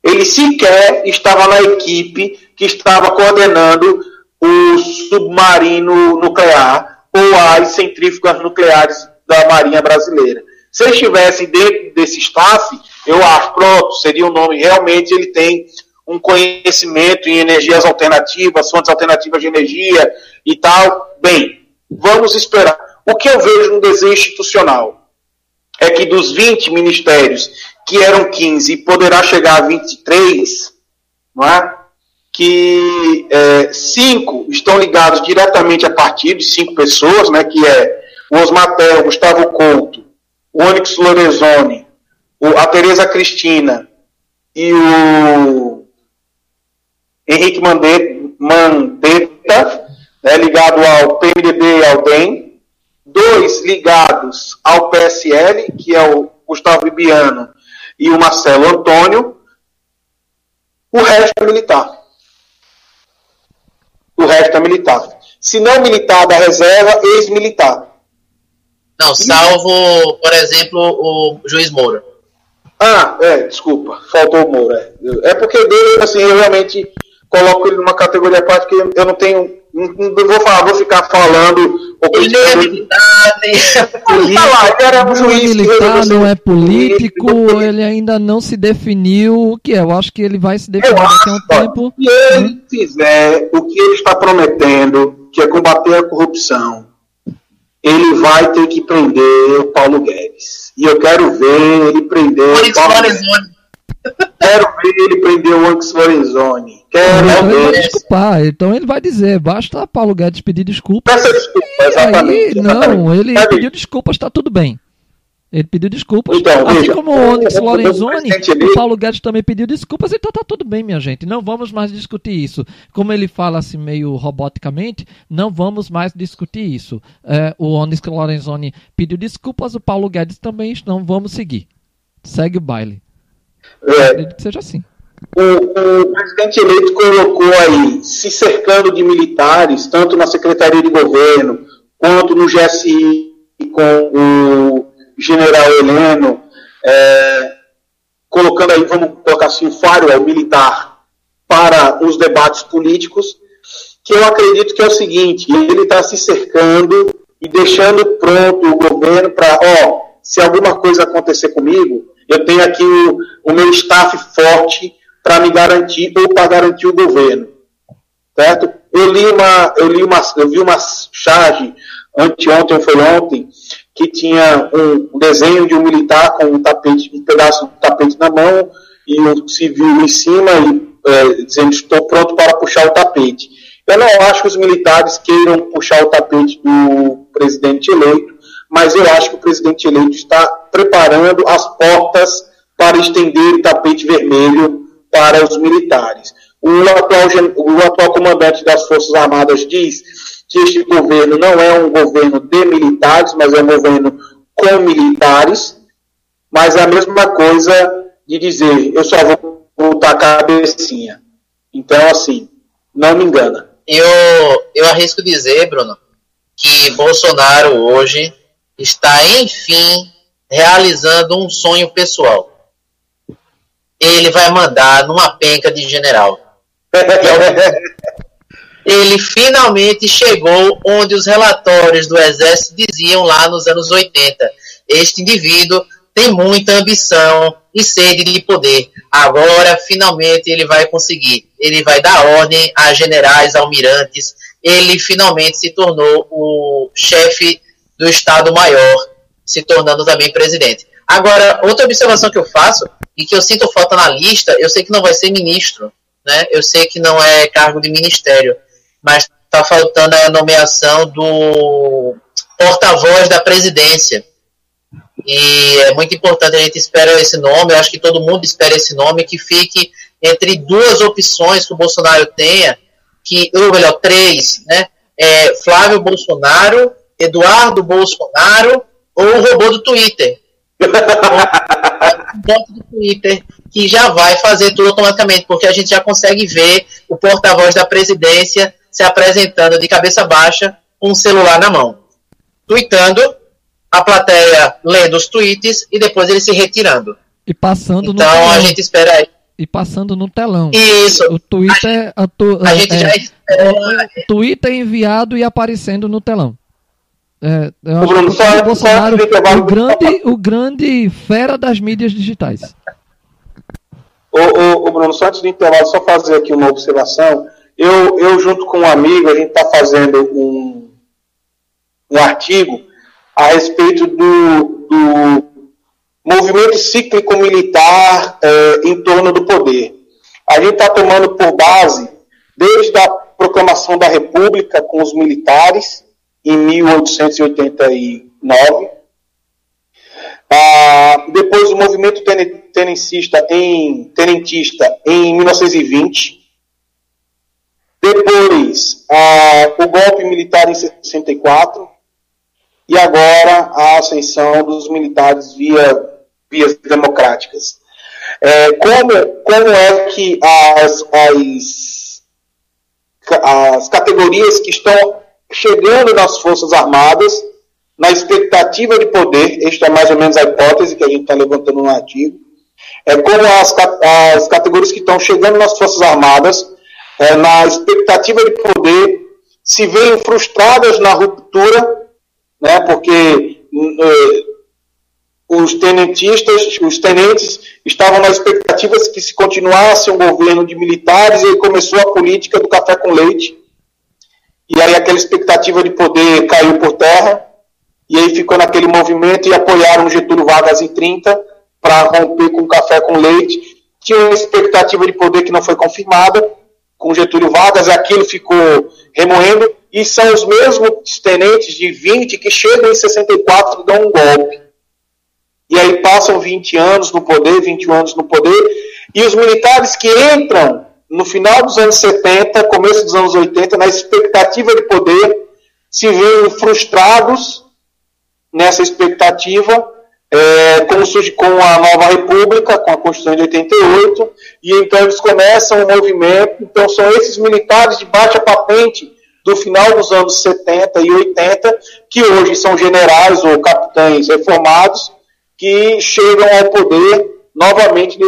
Ele sequer estava na equipe que estava coordenando o submarino nuclear ou as centrífugas nucleares da Marinha Brasileira. Se estivesse dentro desse staff, eu acho, pronto, seria um nome. Realmente ele tem um conhecimento em energias alternativas, fontes alternativas de energia e tal. Bem, vamos esperar. O que eu vejo no desenho institucional é que dos 20 ministérios, que eram 15, poderá chegar a 23, não é? que é, cinco estão ligados diretamente a partidos, cinco pessoas, né, que é o Osmar Gustavo Couto, o Onyx Lorenzoni, a Tereza Cristina e o Henrique Mandetta, né, ligado ao PMDB e ao DEM, dois ligados ao PSL, que é o Gustavo Bibiano e o Marcelo Antônio, o resto é militar o resto é militar. Se não militar da reserva, ex-militar. Não, salvo, por exemplo, o juiz Moura. Ah, é, desculpa, faltou o Moura. É, é porque dele, assim, eu realmente coloco ele numa categoria à parte que eu não tenho. Não, não vou falar, vou ficar falando. Ele é militar, ele era um juiz. Militar, não é político, ele ainda não se definiu o que é. Eu acho que ele vai se definir daqui a um tempo. Se ele fizer o que ele está prometendo, que é combater a corrupção, ele vai ter que prender o Paulo Guedes. E eu quero ver ele prender o Paulo Guedes. Quero ver ele prender o Anx Lorenzoni. Quero então ver. Ele vai desculpar. Então ele vai dizer: basta Paulo Guedes pedir desculpa. Peça desculpa, exatamente. Aí, não, ele Sabe? pediu desculpas, está tudo bem. Ele pediu desculpas. Então, assim veja, como o Onyx Lorenzoni, o Paulo Guedes também pediu desculpas, então tá tudo bem, minha gente. Não vamos mais discutir isso. Como ele fala assim meio roboticamente, não vamos mais discutir isso. É, o Onyx Lorenzoni pediu desculpas, o Paulo Guedes também, não vamos seguir. Segue o baile. É, Acredito que seja assim. o, o presidente eleito colocou aí, se cercando de militares, tanto na Secretaria de Governo, quanto no GSI, com o general Heleno, é, colocando aí, vamos colocar assim, o firewall militar para os debates políticos, que eu acredito que é o seguinte, ele está se cercando e deixando pronto o governo para, ó, se alguma coisa acontecer comigo, eu tenho aqui o, o meu staff forte para me garantir ou para garantir o governo. Certo? Eu li uma, eu li uma, eu vi uma charge anteontem ou foi ontem que tinha um, um desenho de um militar com um tapete, um pedaço do tapete na mão e o civil em cima e é, dizendo estou pronto para puxar o tapete. Eu não acho que os militares queiram puxar o tapete do presidente eleito, mas eu acho que o presidente eleito está preparando as portas para estender o tapete vermelho para os militares. O atual, o atual comandante das Forças Armadas diz que este governo não é um governo de militares, mas é um governo com militares, mas é a mesma coisa de dizer, eu só vou voltar a cabecinha. Então, assim, não me engana. Eu, eu arrisco dizer, Bruno, que Bolsonaro hoje está, enfim, realizando um sonho pessoal. Ele vai mandar numa penca de general. Ele finalmente chegou onde os relatórios do Exército diziam lá nos anos 80. Este indivíduo tem muita ambição e sede de poder. Agora, finalmente, ele vai conseguir. Ele vai dar ordem a generais, almirantes. Ele finalmente se tornou o chefe do Estado-Maior, se tornando também presidente. Agora, outra observação que eu faço, e que eu sinto falta na lista, eu sei que não vai ser ministro, né? eu sei que não é cargo de ministério, mas está faltando a nomeação do porta-voz da presidência. E é muito importante, a gente espera esse nome, eu acho que todo mundo espera esse nome, que fique entre duas opções que o Bolsonaro tenha, que, ou melhor, três, né? É Flávio Bolsonaro, Eduardo Bolsonaro ou o robô do Twitter. bot do Twitter, que já vai fazer tudo automaticamente, porque a gente já consegue ver o porta-voz da presidência se apresentando de cabeça baixa com um celular na mão. Tweetando, a plateia lendo os tweets e depois ele se retirando. E passando então, no Então a gente espera aí. E passando no telão. Isso. O Twitter. A, tu, a é, gente já é, é, Twitter enviado e aparecendo no telão. É, eu acho Bruno, que o Bolsonaro, o grande, o grande fera das mídias digitais. O, o, o Bruno, só antes do intervalo, só fazer aqui uma observação. Eu, eu junto com um amigo, a gente está fazendo um, um artigo a respeito do, do movimento cíclico militar é, em torno do poder. A gente está tomando por base, desde a proclamação da República com os militares, em 1889, ah, depois o movimento em, tenentista em 1920, depois ah, o golpe militar em 64, e agora a ascensão dos militares via vias democráticas. É, como, como é que as, as, as categorias que estão chegando nas Forças Armadas, na expectativa de poder, esta é mais ou menos a hipótese que a gente está levantando no artigo, é como as, as categorias que estão chegando nas Forças Armadas, é, na expectativa de poder, se veem frustradas na ruptura né, porque uh, os tenentistas, os tenentes estavam na expectativa que se continuasse um governo de militares e começou a política do café com leite. E aí aquela expectativa de poder caiu por terra, e aí ficou naquele movimento e apoiaram Getúlio Vargas em 30 para romper com o café com leite. Tinha uma expectativa de poder que não foi confirmada com Getúlio Vargas, aquilo ficou remoendo, e são os mesmos tenentes de 20 que chegam em 64 e dão um golpe. E aí passam 20 anos no poder, 21 anos no poder, e os militares que entram no final dos anos 70, começo dos anos 80, na expectativa de poder, se veem frustrados nessa expectativa é, com, com, a nova república, com a Constituição de 88, e então eles começam o um movimento. Então são esses militares de baixa patente do final dos anos 70 e 80, que hoje são generais ou capitães reformados, que chegam ao poder novamente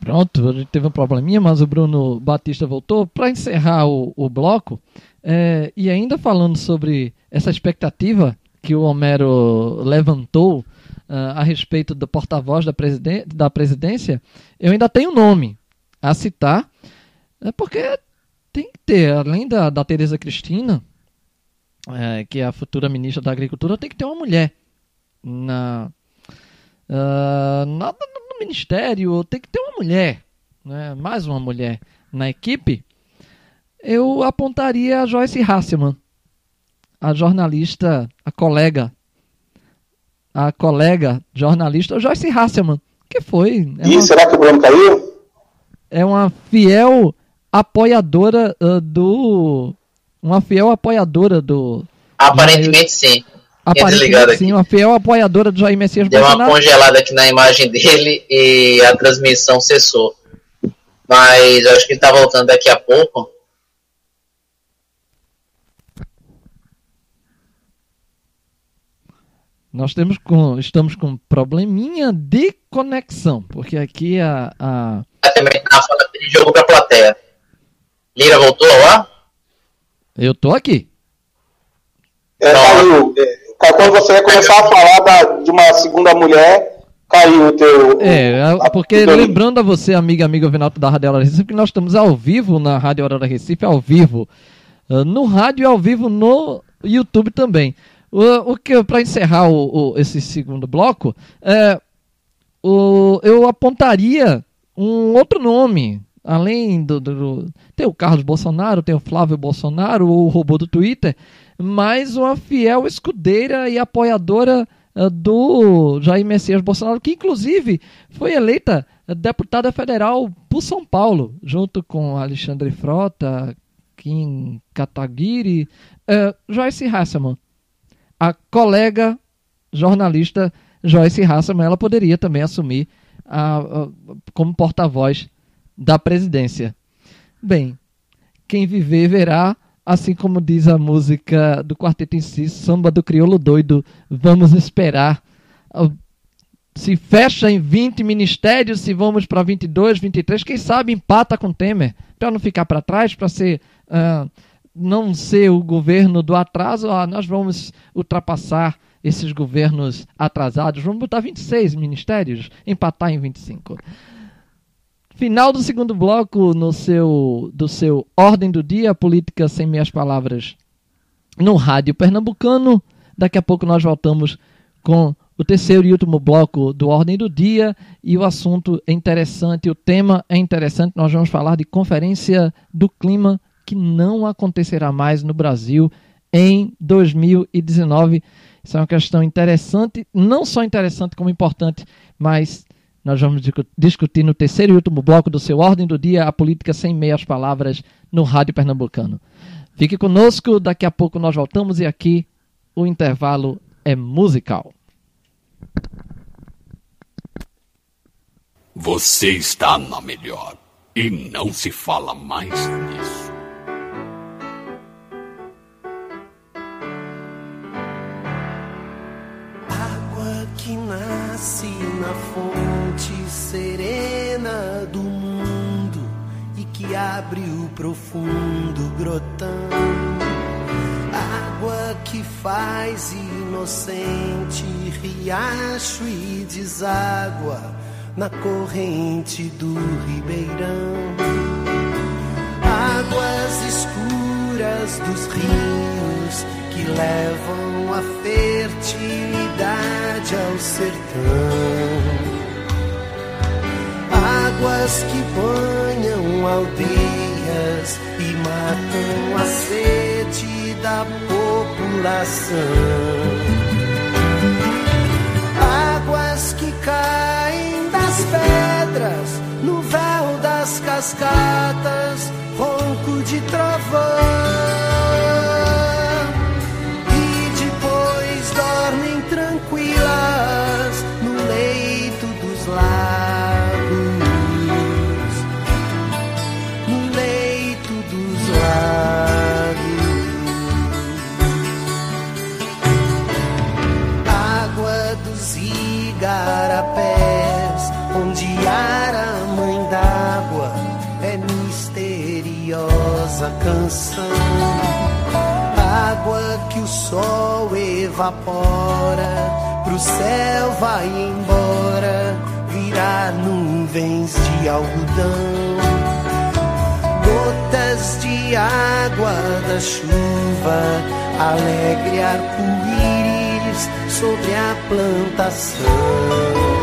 Pronto, a gente teve um probleminha, mas o Bruno Batista voltou. Para encerrar o, o bloco, é, e ainda falando sobre essa expectativa que o Homero levantou ah, a respeito do porta-voz da, presiden da presidência, eu ainda tenho nome a citar, é porque tem que ter, além da, da Tereza Cristina, é, que é a futura ministra da Agricultura, tem que ter uma mulher na, ah, na- ministério, tem que ter uma mulher, né, mais uma mulher na equipe. Eu apontaria a Joyce Hasselman, a jornalista, a colega, a colega jornalista Joyce Hasselman, que foi é E uma, será que o caiu? é uma fiel apoiadora ah, do uma fiel apoiadora do Aparentemente sim. Aparentemente sim, uma fiel apoiadora do Jair Messias Deu uma Bolsonaro. congelada aqui na imagem dele e a transmissão cessou. Mas acho que ele tá voltando daqui a pouco. Nós temos com, estamos com um probleminha de conexão, porque aqui a, a Também tá falando de jogo pra plateia. Lira voltou lá? eu tô aqui. É, Não. caiu. É, quando você ia começar a falar da- de uma segunda mulher, caiu o teu. É, a- a- porque lembrando a você, amiga, amigo Vinaldo da Rádio Aurora Recife, que nós estamos ao vivo na Rádio Aurora Recife, ao vivo ah, no rádio e ao vivo no YouTube também. O, o que para encerrar o, o- esse segundo bloco, é, o, eu apontaria um outro nome, além do, do- do- tem o Carlos Bolsonaro, tem o Flávio Bolsonaro, o robô do Twitter, mas uma fiel escudeira e apoiadora ah, do Jair Messias Bolsonaro, que inclusive foi eleita ah, deputada federal por São Paulo, junto com Alexandre Frota, Kim Kataguiri, eh, Joyce Hasselman, a colega jornalista Joyce Hasselman, ela poderia também assumir a- a- como porta-voz da presidência. Bem, quem viver verá, assim como diz a música do quarteto em si, samba do crioulo doido, vamos esperar. Ah, Se fecha em 20 ministérios, se vamos para 22, 23, quem sabe empata com Temer, para não ficar para trás, para ser ah, não ser o governo do atraso, ah, nós vamos ultrapassar esses governos atrasados, vamos botar 26 ministérios, empatar em 25. Final do segundo bloco no seu do seu Ordem do Dia, política sem meias palavras no rádio pernambucano. Daqui a pouco nós voltamos com o terceiro e último bloco do Ordem do Dia e o assunto é interessante, o tema é interessante. Nós vamos falar de Conferência do Clima que não acontecerá mais no Brasil em 2019. Isso é uma questão interessante, não só interessante como importante, mas nós vamos discu- discutir no terceiro e último bloco do seu Ordem do Dia a política sem meias palavras no Rádio Pernambucano. Fique conosco, daqui a pouco nós voltamos e aqui o intervalo é musical. Você está na melhor. E não se fala mais nisso. Água que nasce na fonte abre o profundo grotão. Água que faz inocente riacho e deságua na corrente do ribeirão. Águas escuras dos rios que levam a fertilidade ao sertão. Águas que banham aldeias e matam a sede da população. Águas que caem das pedras no véu das cascatas, ronco de trovão. Canção. água que o sol evapora, pro céu vai embora, virar nuvens de algodão. Gotas de água da chuva, alegre arco-íris sobre a plantação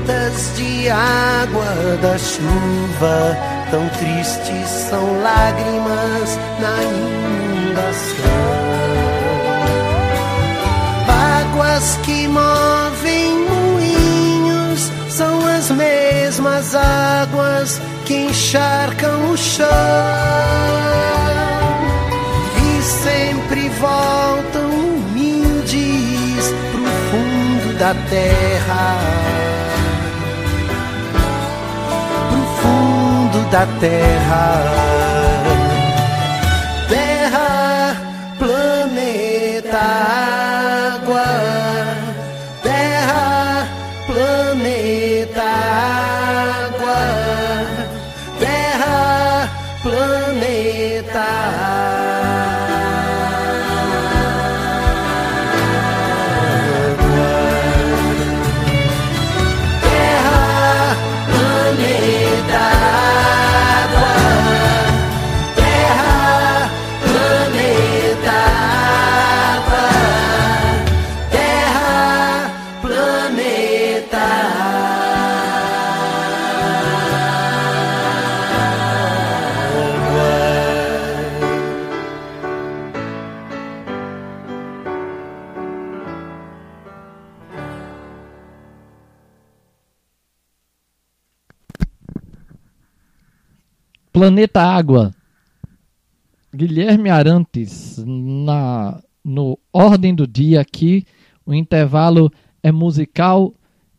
gotas de água da chuva, tão tristes são lágrimas na inundação. Águas que movem moinhos são as mesmas águas que encharcam o chão e sempre voltam humildes pro fundo da terra. Da terra. Planeta Água. Guilherme Arantes, na, no Ordem do Dia aqui, o intervalo é musical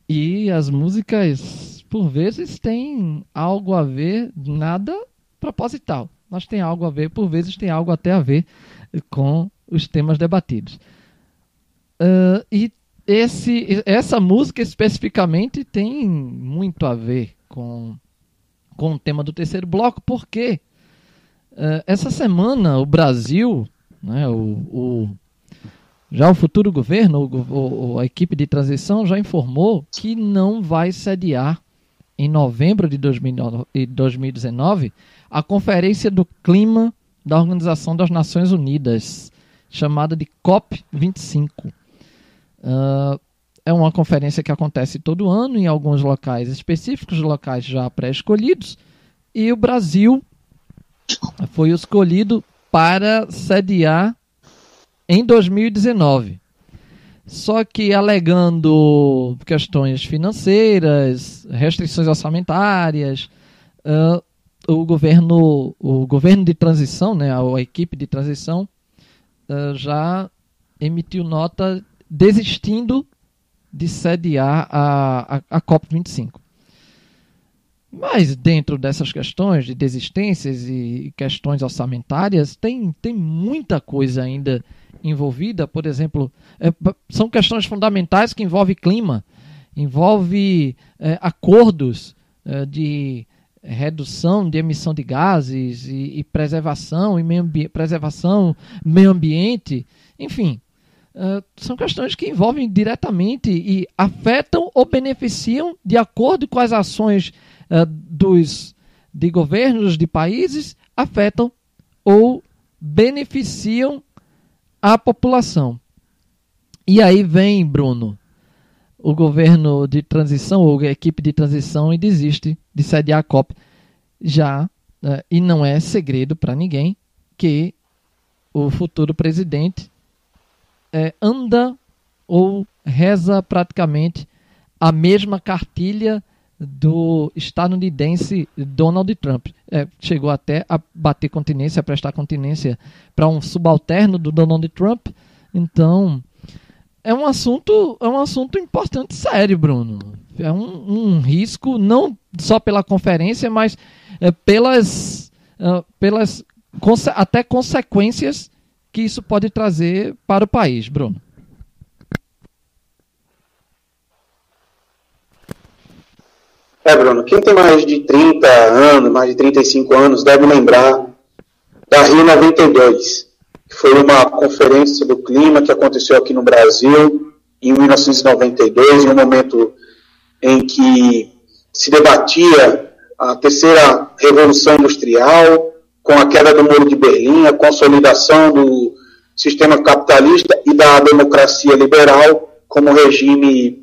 e as músicas, por vezes, têm algo a ver, nada proposital, mas tem algo a ver, por vezes, tem algo até a ver com os temas debatidos. Ah, e esse, essa música especificamente tem muito a ver com com o tema do terceiro bloco, porque eh, essa semana o Brasil, né, o, o- já o futuro governo, o o- a equipe de transição já informou que não vai sediar em novembro de 2009 e 2019 a Conferência do Clima da Organização das Nações Unidas, chamada de COP25. Ah, é uma conferência que acontece todo ano em alguns locais específicos, locais já pré-escolhidos, e o Brasil foi escolhido para sediar em 2019. Só que alegando questões financeiras, restrições orçamentárias, ah, o governo, o governo de transição, né, a, equipe de transição, ah, já emitiu nota desistindo de sediar a, a, a COP25. Mas dentro dessas questões de desistências e questões orçamentárias, tem, tem muita coisa ainda envolvida. Por exemplo, é, são questões fundamentais que envolvem clima, envolve é, acordos é, de redução de emissão de gases e, e preservação e meio preservação meio ambiente, enfim, Uh, são questões que envolvem diretamente e afetam ou beneficiam de acordo com as ações uh, dos de governos de países afetam ou beneficiam a população. E aí vem, Bruno, o governo de transição ou a equipe de transição e desiste de sediar a COP já uh, e não é segredo para ninguém que o futuro presidente é, anda ou reza praticamente a mesma cartilha do estadunidense Donald Trump. É, chegou até a bater continência, a prestar continência para um subalterno do Donald Trump. Então, é um assunto, é um assunto importante, sério, Bruno. É um, um risco não só pela conferência, mas é, pelas, ah, pelas conse- até consequências que isso pode trazer para o país, Bruno. É, Bruno, quem tem mais de 30 anos, mais de 35 anos, deve lembrar da Rio 92, que foi uma conferência do clima que aconteceu aqui no Brasil em 1992, em um momento em que se debatia a terceira revolução industrial, com a queda do Muro de Berlim, a consolidação do sistema capitalista e da democracia liberal como regime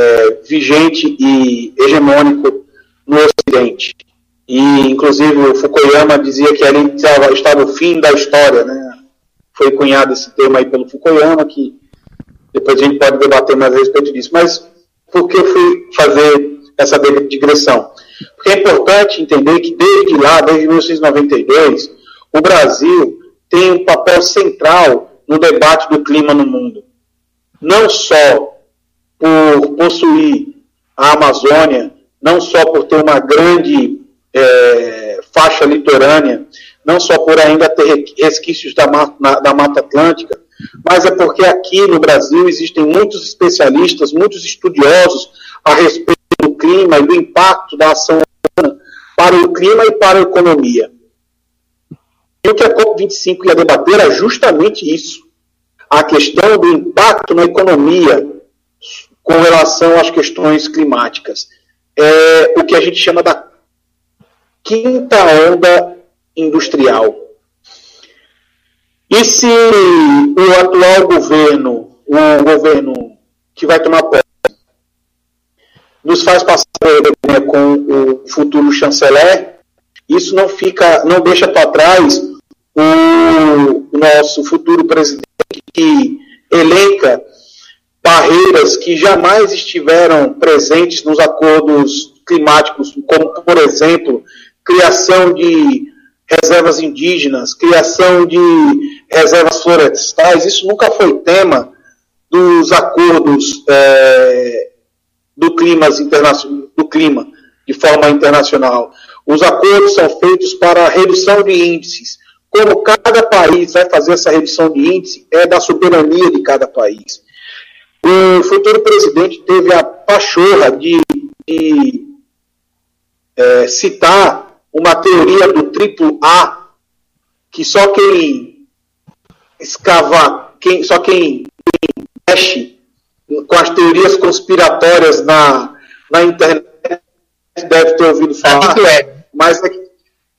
é, vigente e hegemônico no Ocidente. E, inclusive, o Fukuyama dizia que ali estava, estava o fim da história, né? Foi cunhado esse termo aí pelo Fukuyama, que depois a gente pode debater mais a respeito disso. Mas por que eu fui fazer essa digressão? Porque é importante entender que desde lá, desde 1992, o Brasil tem um papel central no debate do clima no mundo. Não só por possuir a Amazônia, não só por ter uma grande é, faixa litorânea, não só por ainda ter resquícios da mata, da Mata Atlântica, mas é porque aqui no Brasil existem muitos especialistas, muitos estudiosos a respeito clima e do impacto da ação humana para o clima e para a economia. E o que a COP25 ia debater é justamente isso. A questão do impacto na economia com relação às questões climáticas. É o que a gente chama da quinta onda industrial. E se o atual governo, o governo que vai tomar posse, nos faz passar né, com o futuro chanceler, isso não fica, não deixa para trás o nosso futuro presidente que elenca barreiras que jamais estiveram presentes nos acordos climáticos, como, por exemplo, criação de reservas indígenas, criação de reservas florestais, isso nunca foi tema dos acordos é, do, clima do clima de forma internacional. Os acordos são feitos para redução de índices. Como cada país vai fazer essa redução de índice, é da soberania de cada país. O futuro presidente teve a pachorra de, de é, citar uma teoria do triplo A, que só quem escava, quem, só quem, quem mexe com as teorias conspiratórias na, na internet deve ter ouvido falar, mas é que,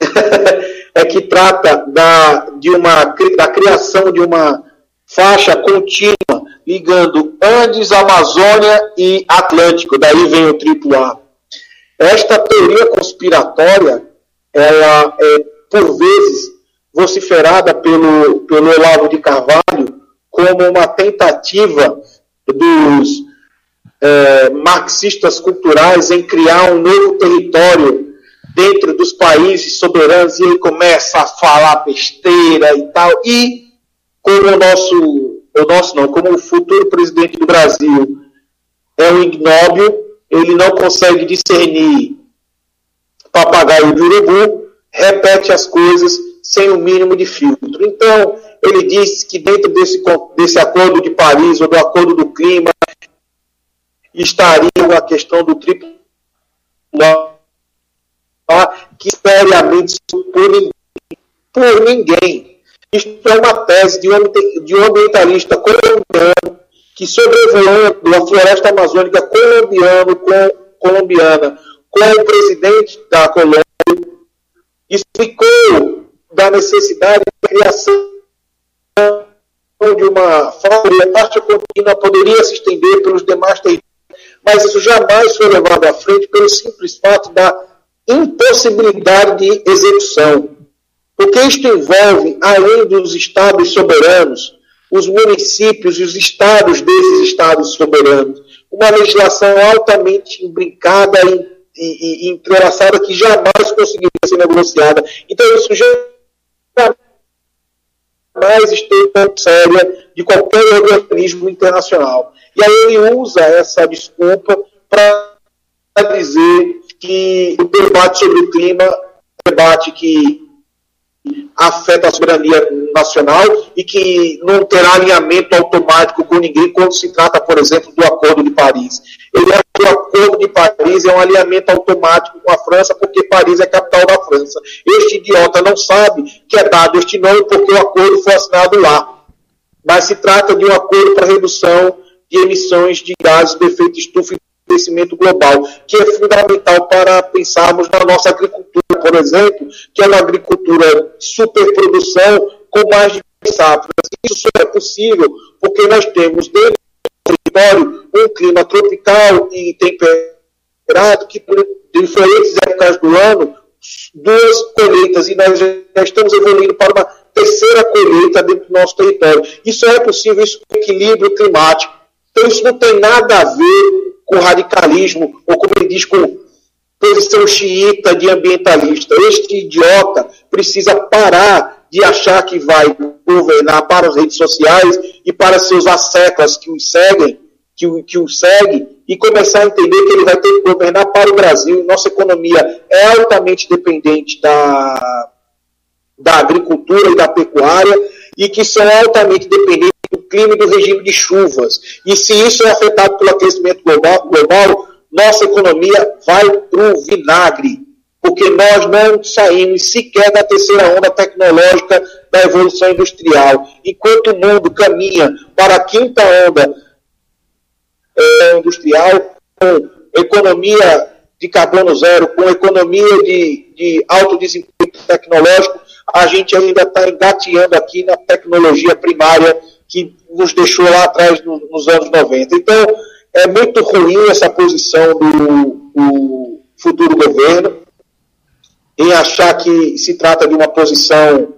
é que trata da, de uma, da criação de uma faixa contínua ligando Andes, Amazônia e Atlântico, daí vem o triplo A. Esta teoria conspiratória, ela é, por vezes, vociferada pelo, pelo Olavo de Carvalho como uma tentativa dos é, marxistas culturais em criar um novo território dentro dos países soberanos e ele começa a falar besteira e tal. E como o nosso o nosso não, como o futuro presidente do Brasil é um ignóbil, ele não consegue discernir papagaio de urubu, repete as coisas sem o mínimo de filtro. Então, ele disse que dentro desse, desse acordo de Paris, ou do acordo do clima, estaria a questão do triplo que seriamente por ninguém, por ninguém isto é uma tese de um, ambientalista colombiano que, sobrevoando a floresta amazônica colombiano, com, colombiana com o presidente da Colômbia, explicou da necessidade da criação de uma fábrica contínua poderia se estender pelos demais territórios, mas isso jamais foi levado à frente pelo simples fato da impossibilidade de execução. Porque isto envolve, além dos estados soberanos, os municípios e os estados desses estados soberanos. Uma legislação altamente imbricada e, e, e entrelaçada que jamais conseguiria ser negociada. Então, isso jamais esteve tão séria de qualquer organismo internacional. E aí ele usa essa desculpa para dizer que o debate sobre o clima é um debate que afeta a soberania nacional e que não terá alinhamento automático com ninguém quando se trata, por exemplo, do Acordo de Paris. Ele que o Acordo de Paris é um alinhamento automático com a França, porque Paris é a capital da França. Este idiota não sabe que é dado este nome porque o acordo foi assinado lá. Mas se trata de um acordo para redução de emissões de gases de efeito estufa e crescimento global, que é fundamental para pensarmos na nossa agricultura, por exemplo, que é uma agricultura de superprodução com mais de safras. Isso só é possível porque nós temos dentro território um clima tropical e temperado que, por diferentes épocas do ano, duas colheitas e nós já estamos evoluindo para uma terceira colheita dentro do nosso território. Isso é possível, isso é equilíbrio climático. Então isso não tem nada a ver com radicalismo, ou como ele diz, com posição xiita de ambientalista. Este idiota precisa parar de achar que vai governar para as redes sociais e para seus asseclas que os seguem, que o, que o seguem, e começar a entender que ele vai ter que governar para o Brasil. Nossa economia é altamente dependente da, da agricultura e da pecuária, e que são altamente dependentes do clima e do regime de chuvas. E se isso é afetado pelo aquecimento global, global nossa economia vai para o vinagre, porque nós não saímos sequer da terceira onda tecnológica da evolução industrial. Enquanto o mundo caminha para a quinta onda é, industrial, com economia de carbono zero, com economia de, de alto desempenho tecnológico, a gente ainda está engateando aqui na tecnologia primária que nos deixou lá atrás no, nos anos 90. Então, é muito ruim essa posição do, do futuro governo em achar que se trata de uma posição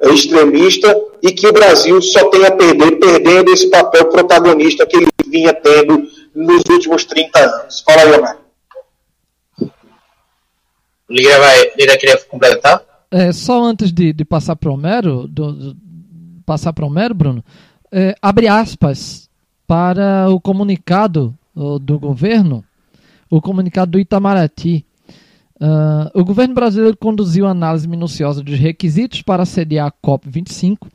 extremista e que o Brasil só tem a perder, perdendo esse papel protagonista que ele vinha tendo nos últimos 30 anos. Fala aí, Omar. Lira vai, Lira queria completar? É, só antes de, de passar para o Homero, do, do, passar para o Homero, Bruno, é, abre aspas para o comunicado do governo, o comunicado do Itamaraty. Uh, o governo brasileiro conduziu análise minuciosa dos requisitos para sediar a COP25.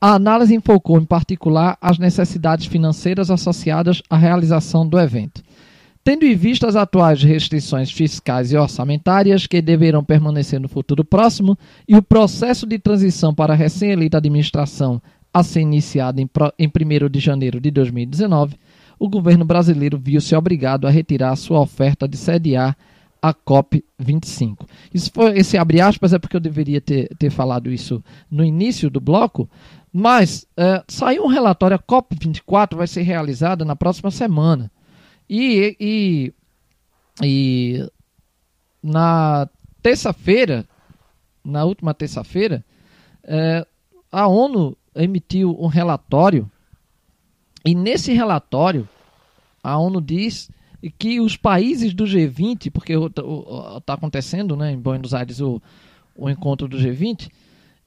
A análise enfocou, em particular, as necessidades financeiras associadas à realização do evento. Tendo em vista as atuais restrições fiscais e orçamentárias que deverão permanecer no futuro próximo e o processo de transição para a recém-eleita administração a ser iniciado em, em 1 de janeiro de 2019, o governo brasileiro viu-se obrigado a retirar sua oferta de sediar a COP25. Isso foi, esse abre aspas é porque eu deveria ter, ter falado isso no início do bloco, mas é, saiu um relatório, a COP24 vai ser realizada na próxima semana. E, e, e na terça-feira, na última terça-feira, é, a ONU emitiu um relatório e nesse relatório a ONU diz que os países do G20, porque está acontecendo né, em Buenos Aires o, o encontro do G20,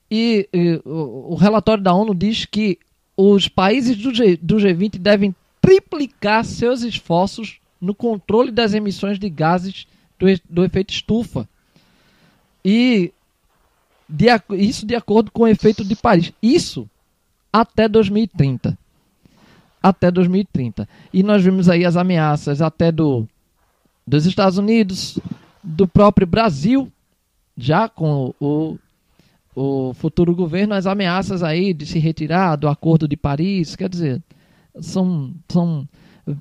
e, e o, o, relatório da ONU diz que os países do, G, do G20 devem triplicar seus esforços no controle das emissões de gases do, do efeito estufa. E de, isso de acordo com o efeito de Paris. Isso até 2030. Até 2030. E nós vimos aí as ameaças até do dos Estados Unidos, do próprio Brasil, já com o, o futuro governo, as ameaças aí de se retirar do Acordo de Paris, quer dizer, são, são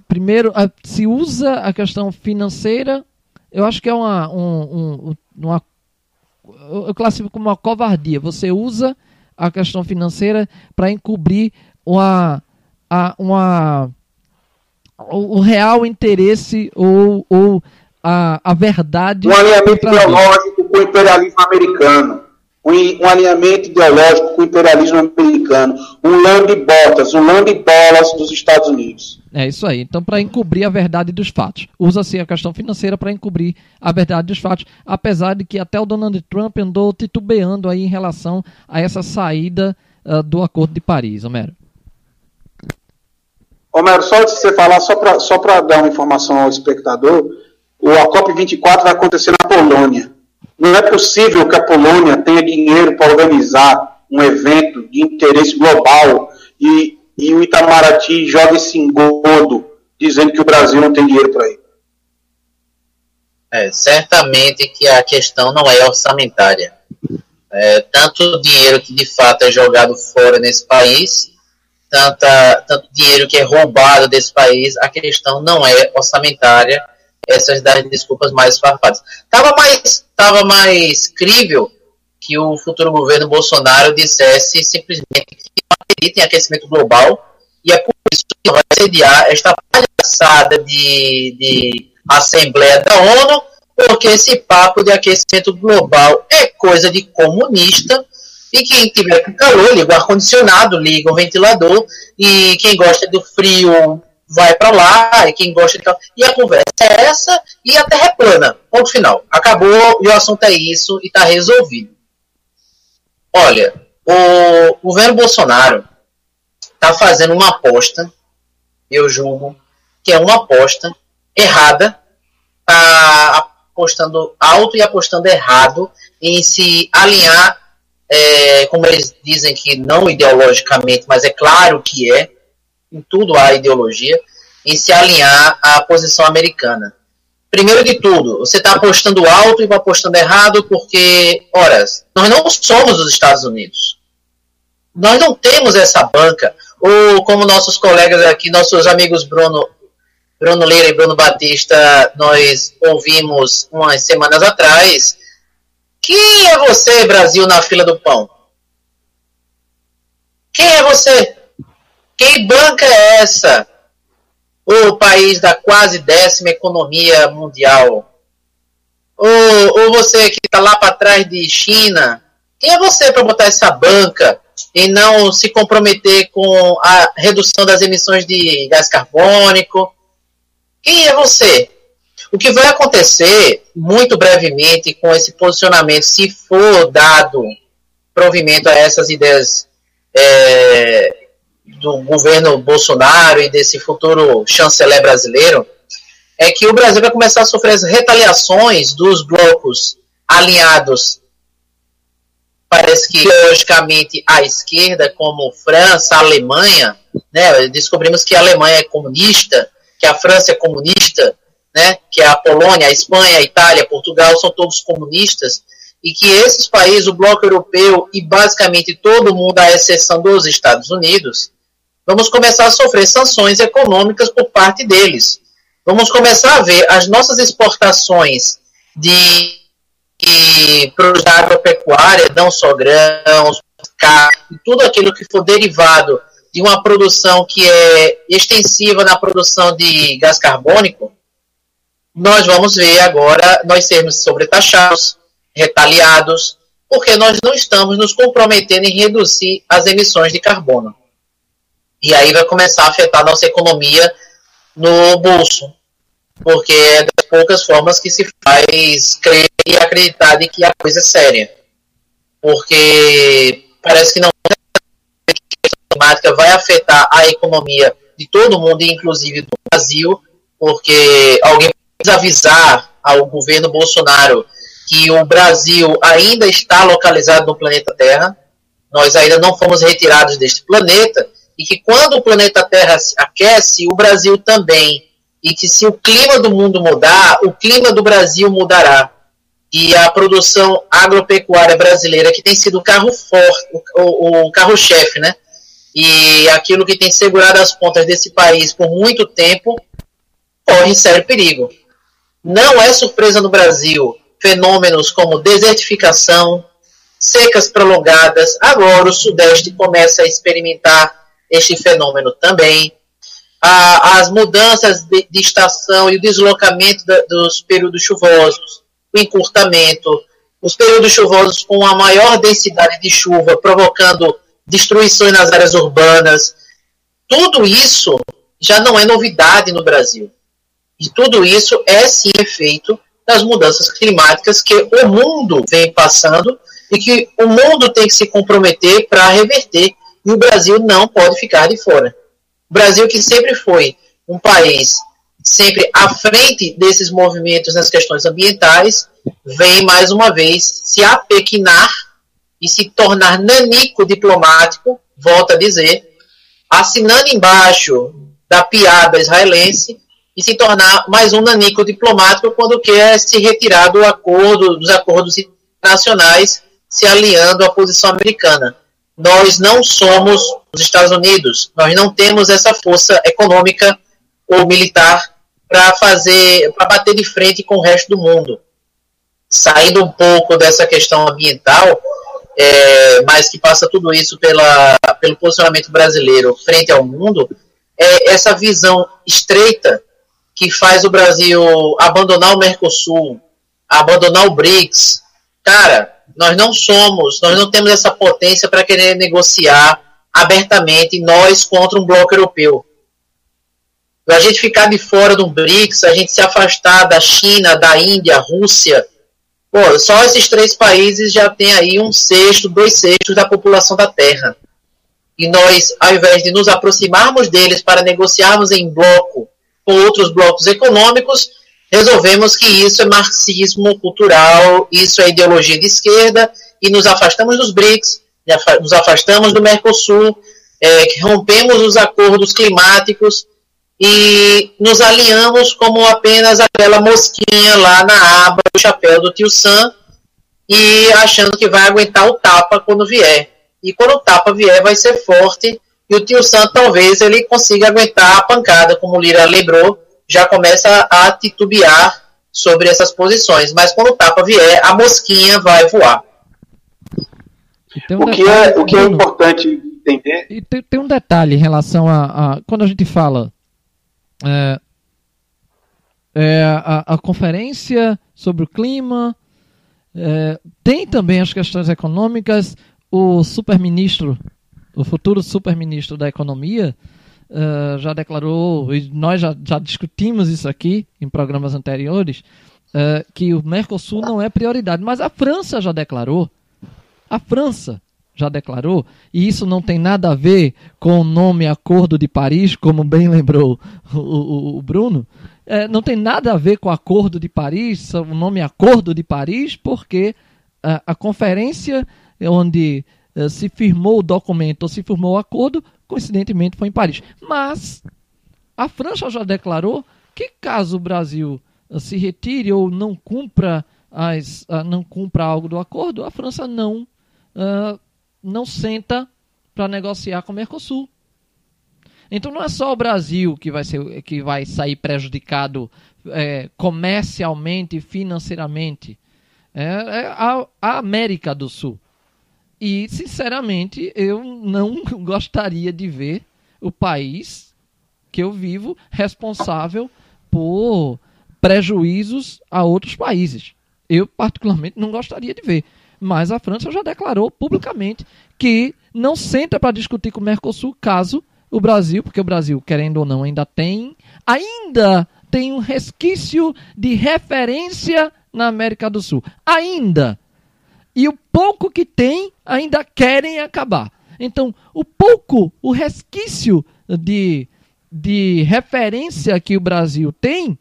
primeiro se usa a questão financeira, eu acho que é uma, um, um, uma eu classifico como uma covardia. Você usa a questão financeira para encobrir uma, a, uma, o, o, real interesse ou, ou a, a verdade. Um alinhamento ideológico com o imperialismo americano. Um, um, alinhamento ideológico com o imperialismo americano. Um lambe-botas, um lambe-bolas dos Estados Unidos. É isso aí. Então, para encobrir a verdade dos fatos. Usa-se a questão financeira para encobrir a verdade dos fatos, apesar de que até o Donald Trump andou titubeando aí em relação a essa saída uh, do Acordo de Paris, Homero. Homero, só de você falar, só para só dar uma informação ao espectador, a COP24 vai acontecer na Polônia. Não é possível que a Polônia tenha dinheiro para organizar um evento de interesse global e e o Itamaraty joga esse engodo dizendo que o Brasil não tem dinheiro para ir. É, certamente que a questão não é orçamentária. É, tanto o dinheiro que de fato é jogado fora nesse país, tanta, tanto dinheiro que é roubado desse país, a questão não é orçamentária. Essas das desculpas mais farpadas. Estava mais, tava mais crível que o futuro governo Bolsonaro dissesse simplesmente que não acredita em aquecimento global e é por isso que vai sediar esta palhaçada de, de Assembleia da ONU, porque esse papo de aquecimento global é coisa de comunista e quem tiver com calor liga o ar-condicionado, liga o ventilador e quem gosta do frio vai para lá, e quem gosta de E a conversa é essa e a terra é plana. Ponto final. Acabou e o assunto é isso e está resolvido. Olha, o governo Bolsonaro está fazendo uma aposta, eu julgo que é uma aposta errada, está apostando alto e apostando errado em se alinhar, é, como eles dizem que não ideologicamente, mas é claro que é, em tudo há ideologia, em se alinhar à posição americana. Primeiro de tudo, você está apostando alto e apostando errado porque, ora, nós não somos os Estados Unidos. Nós não temos essa banca. Ou como nossos colegas aqui, nossos amigos Bruno, Bruno Leira e Bruno Batista, nós ouvimos umas semanas atrás. Quem é você, Brasil, na fila do pão? Quem é você? Quem banca é essa? o país da quase décima economia mundial? Ou, ou você que está lá para trás de China? Quem é você para botar essa banca e não se comprometer com a redução das emissões de gás carbônico? Quem é você? O que vai acontecer, muito brevemente, com esse posicionamento, se for dado provimento a essas ideias é, do governo Bolsonaro e desse futuro chanceler brasileiro é que o Brasil vai começar a sofrer as retaliações dos blocos alinhados, parece que logicamente à esquerda, como França, Alemanha, né? Descobrimos que a Alemanha é comunista, que a França é comunista, né? Que a Polônia, a Espanha, a Itália, Portugal são todos comunistas e que esses países, o bloco europeu e basicamente todo mundo, à exceção dos Estados Unidos, vamos começar a sofrer sanções econômicas por parte deles. Vamos começar a ver as nossas exportações de, de produtos da agropecuária, não só grãos, carne, tudo aquilo que for derivado de uma produção que é extensiva na produção de gás carbônico, nós vamos ver agora nós sermos sobretaxados, retaliados, porque nós não estamos nos comprometendo em reduzir as emissões de carbono. E aí vai começar a afetar nossa economia no bolso. Porque é das poucas formas que se faz crer e acreditar de que a coisa é séria. Porque parece que não a climática vai afetar a economia de todo mundo, inclusive do Brasil, porque alguém avisar ao governo Bolsonaro que o Brasil ainda está localizado no planeta Terra, nós ainda não fomos retirados deste planeta, e que quando o planeta Terra aquece, o Brasil também. E que se o clima do mundo mudar, o clima do Brasil mudará. E a produção agropecuária brasileira, que tem sido o carro forte, o, o carro-chefe, né? E aquilo que tem segurado as pontas desse país por muito tempo, corre sério perigo. Não é surpresa no Brasil fenômenos como desertificação, secas prolongadas. Agora o Sudeste começa a experimentar este fenômeno também. as mudanças de, estação e o deslocamento dos períodos chuvosos, o encurtamento, os períodos chuvosos com a maior densidade de chuva, provocando destruições nas áreas urbanas. Tudo isso já não é novidade no Brasil. E tudo isso é sim efeito das mudanças climáticas que o mundo vem passando e que o mundo tem que se comprometer para reverter e o Brasil não pode ficar de fora. O Brasil, que sempre foi um país sempre à frente desses movimentos nas questões ambientais, vem mais uma vez se apequinar e se tornar nanico diplomático, volta a dizer, assinando embaixo da piada israelense e se tornar mais um nanico diplomático quando quer se retirar do acordo, dos acordos internacionais, se aliando à posição americana. Nós não somos os Estados Unidos, nós não temos essa força econômica ou militar para fazer, para bater de frente com o resto do mundo. Saindo um pouco dessa questão ambiental, é, mas que passa tudo isso pela, pelo posicionamento brasileiro frente ao mundo, é essa visão estreita que faz o Brasil abandonar o Mercosul, abandonar o BRICS. Cara, nós não somos, nós não temos essa potência para querer negociar abertamente nós contra um bloco europeu. A gente ficar de fora do BRICS, a gente se afastar da China, da Índia, Rússia, pô, só esses três países já tem aí um sexto, dois sextos da população da Terra. E nós, ao invés de nos aproximarmos deles para negociarmos em bloco com outros blocos econômicos, resolvemos que isso é marxismo cultural, isso é ideologia de esquerda, e nos afastamos dos BRICS, nos afastamos do Mercosul, é, rompemos os acordos climáticos e nos alinhamos como apenas aquela mosquinha lá na aba do chapéu do tio Sam e achando que vai aguentar o tapa quando vier. E quando o tapa vier, vai ser forte e o tio Sam talvez ele consiga aguentar a pancada, como o Lira lembrou, já começa a titubear sobre essas posições. Mas quando o tapa vier, a mosquinha vai voar. Um o, que é, o que é importante entender. E tem, tem um detalhe em relação a, a. Quando a gente fala. É, é, a, a, conferência sobre o clima. É, tem também as questões econômicas. O super-ministro o futuro super-ministro da Economia, uh, já declarou, e nós já, já, discutimos isso aqui em programas anteriores, uh, que o Mercosul não é prioridade. Mas a França já declarou. A França já declarou, e isso não tem nada a ver com o nome Acordo de Paris, como bem lembrou o, o, o Bruno, é, não tem nada a ver com o Acordo de Paris, o nome Acordo de Paris, porque a, conferência onde se firmou o documento ou se firmou o acordo, coincidentemente foi em Paris. Mas a França já declarou que caso o Brasil eh, se retire ou não cumpra as, uh, não cumpra algo do acordo, a França não uh, não senta para negociar com o Mercosul. Então não é só o Brasil que vai, ser, que vai sair prejudicado é, comercialmente e financeiramente. É, é a, a América do Sul. E, sinceramente, eu não gostaria de ver o país que eu vivo responsável por prejuízos a outros países. Eu, particularmente, não gostaria de ver. Mas a França já declarou publicamente que não senta para discutir com o Mercosul caso o Brasil, porque o Brasil, querendo ou não, ainda tem, ainda tem um resquício de referência na América do Sul. Ainda e o pouco que tem ainda querem acabar. Então, o pouco, o resquício de, de referência que o Brasil tem,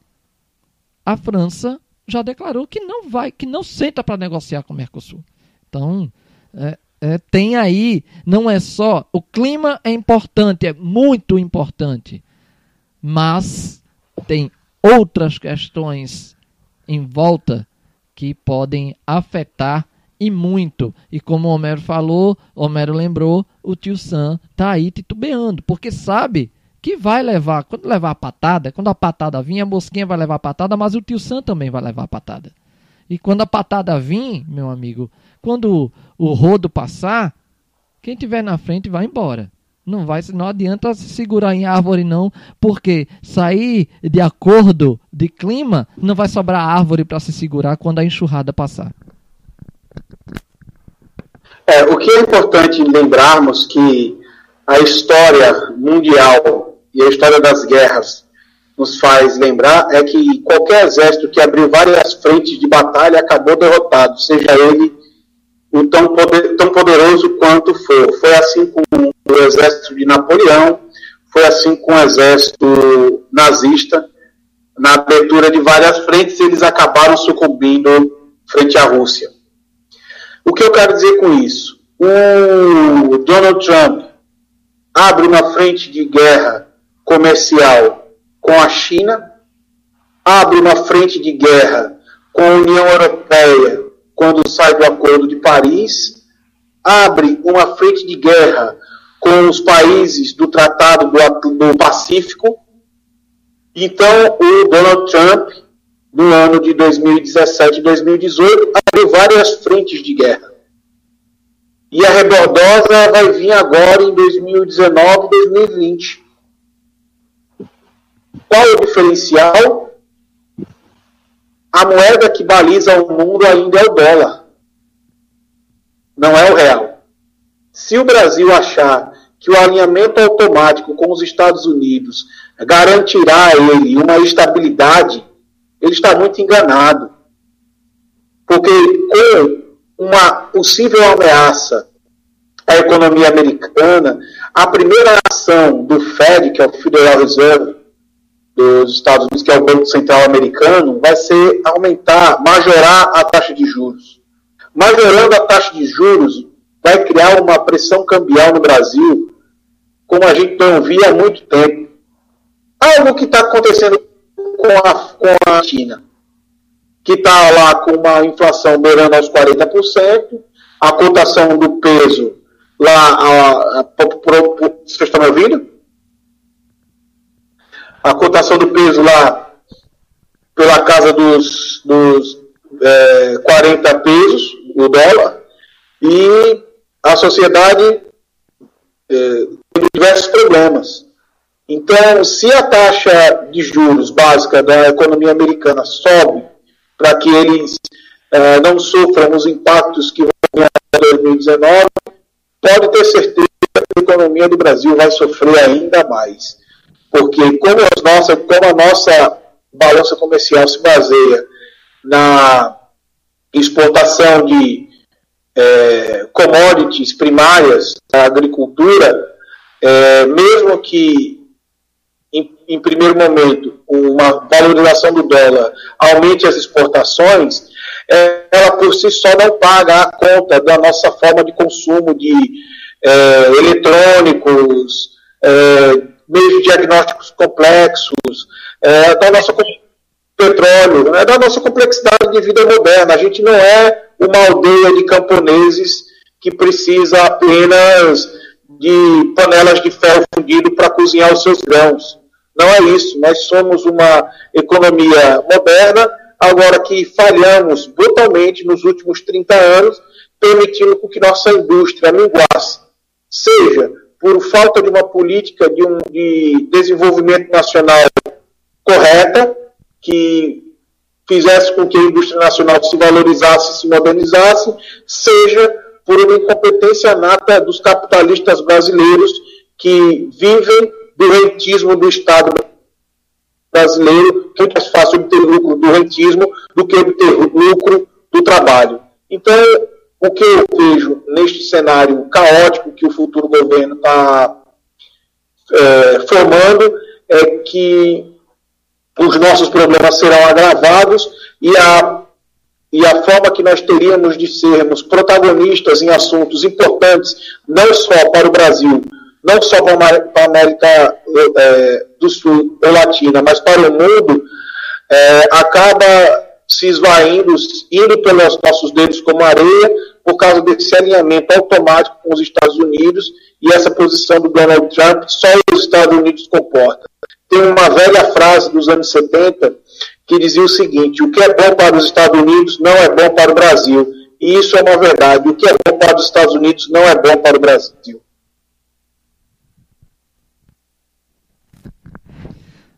a França já declarou que não vai, que não senta para negociar com o Mercosul. Então, é, é, tem aí, não é só. O clima é importante, é muito importante, mas tem outras questões em volta que podem afetar e muito. E como o Homero falou, Homero lembrou, o tio Sam tá aí titubeando, porque sabe que vai levar, quando levar a patada, quando a patada vir, a mosquinha vai levar a patada, mas o tio Sam também vai levar a patada. E quando a patada vir, meu amigo, quando o rodo passar, quem tiver na frente vai embora. Não vai, não adianta se segurar em árvore não, porque sair de acordo de clima não vai sobrar árvore para se segurar quando a enxurrada passar. É, o que é importante lembrarmos que a história mundial e a história das guerras nos faz lembrar é que qualquer exército que abriu várias frentes de batalha acabou derrotado, seja ele o tão, poder, tão poderoso quanto for. Foi assim com o exército de Napoleão, foi assim com o exército nazista. Na abertura de várias frentes, eles acabaram sucumbindo frente à Rússia. O que eu quero dizer com isso? O Donald Trump abre uma frente de guerra comercial com a China, abre uma frente de guerra com a União Europeia quando sai do Acordo de Paris, abre uma frente de guerra com os países do Tratado do, Pacífico. Então, o Donald Trump, no ano de 2017 e 2018, abriu várias frentes de guerra. E a rebordosa vai vir agora em 2019 e 2020. Qual o diferencial? A moeda que baliza o mundo ainda é o dólar, não é o real. Se o Brasil achar que o alinhamento automático com os Estados Unidos garantirá a ele uma estabilidade, ele está muito enganado. Porque com uma possível ameaça à economia americana, a primeira ação do Fed, que é o Federal Reserve, dos Estados Unidos, que é o Banco Central Americano, vai ser aumentar, majorar a taxa de juros. Majorando a taxa de juros, vai criar uma pressão cambial no Brasil, como a gente não via há muito tempo. Algo que está acontecendo com a, com a China, que está lá com uma inflação beirando aos 40%, a cotação do peso lá, a, a, a, vocês estão me ouvindo? a cotação do peso lá pela casa dos, dos é, 40 pesos, o dólar, e a sociedade é, tem diversos problemas. Então, se a taxa de juros básica da economia americana sobe para que eles é, não sofram os impactos que vão em 2019, pode ter certeza que a economia do Brasil vai sofrer ainda mais. Porque como, nossa, como a nossa balança comercial se baseia na exportação de é, commodities primárias da agricultura, é, mesmo que em, primeiro momento uma valorização do dólar aumente as exportações, é, ela por si só não paga a conta da nossa forma de consumo de é, eletrônicos, é, meios diagnósticos complexos, é, da nossa petróleo, né, da nossa complexidade de vida moderna. A gente não é uma aldeia de camponeses que precisa apenas de panelas de ferro fundido para cozinhar os seus grãos. Não é isso. Nós somos uma economia moderna, agora que falhamos brutalmente nos últimos 30 anos, permitindo que nossa indústria minguasse. Seja por falta de uma política de, um, de desenvolvimento nacional correta, que fizesse com que a indústria nacional se valorizasse, se modernizasse, seja por uma incompetência nata dos capitalistas brasileiros que vivem do rentismo do Estado brasileiro, é mais fácil obter lucro do rentismo do que obter lucro do trabalho. Então, o que eu vejo neste cenário caótico que o futuro governo está é, formando é que os nossos problemas serão agravados e a, e a forma que nós teríamos de sermos protagonistas em assuntos importantes, não só para o Brasil, não só para a América é, do Sul ou Latina, mas para o mundo, é, acaba se esvaindo, indo pelos nossos dedos como areia, por causa desse alinhamento automático com os Estados Unidos e essa posição do Donald Trump, só os Estados Unidos comporta. Tem uma velha frase dos anos 70 que dizia o seguinte: o que é bom para os Estados Unidos não é bom para o Brasil. E isso é uma verdade. O que é bom para os Estados Unidos não é bom para o Brasil.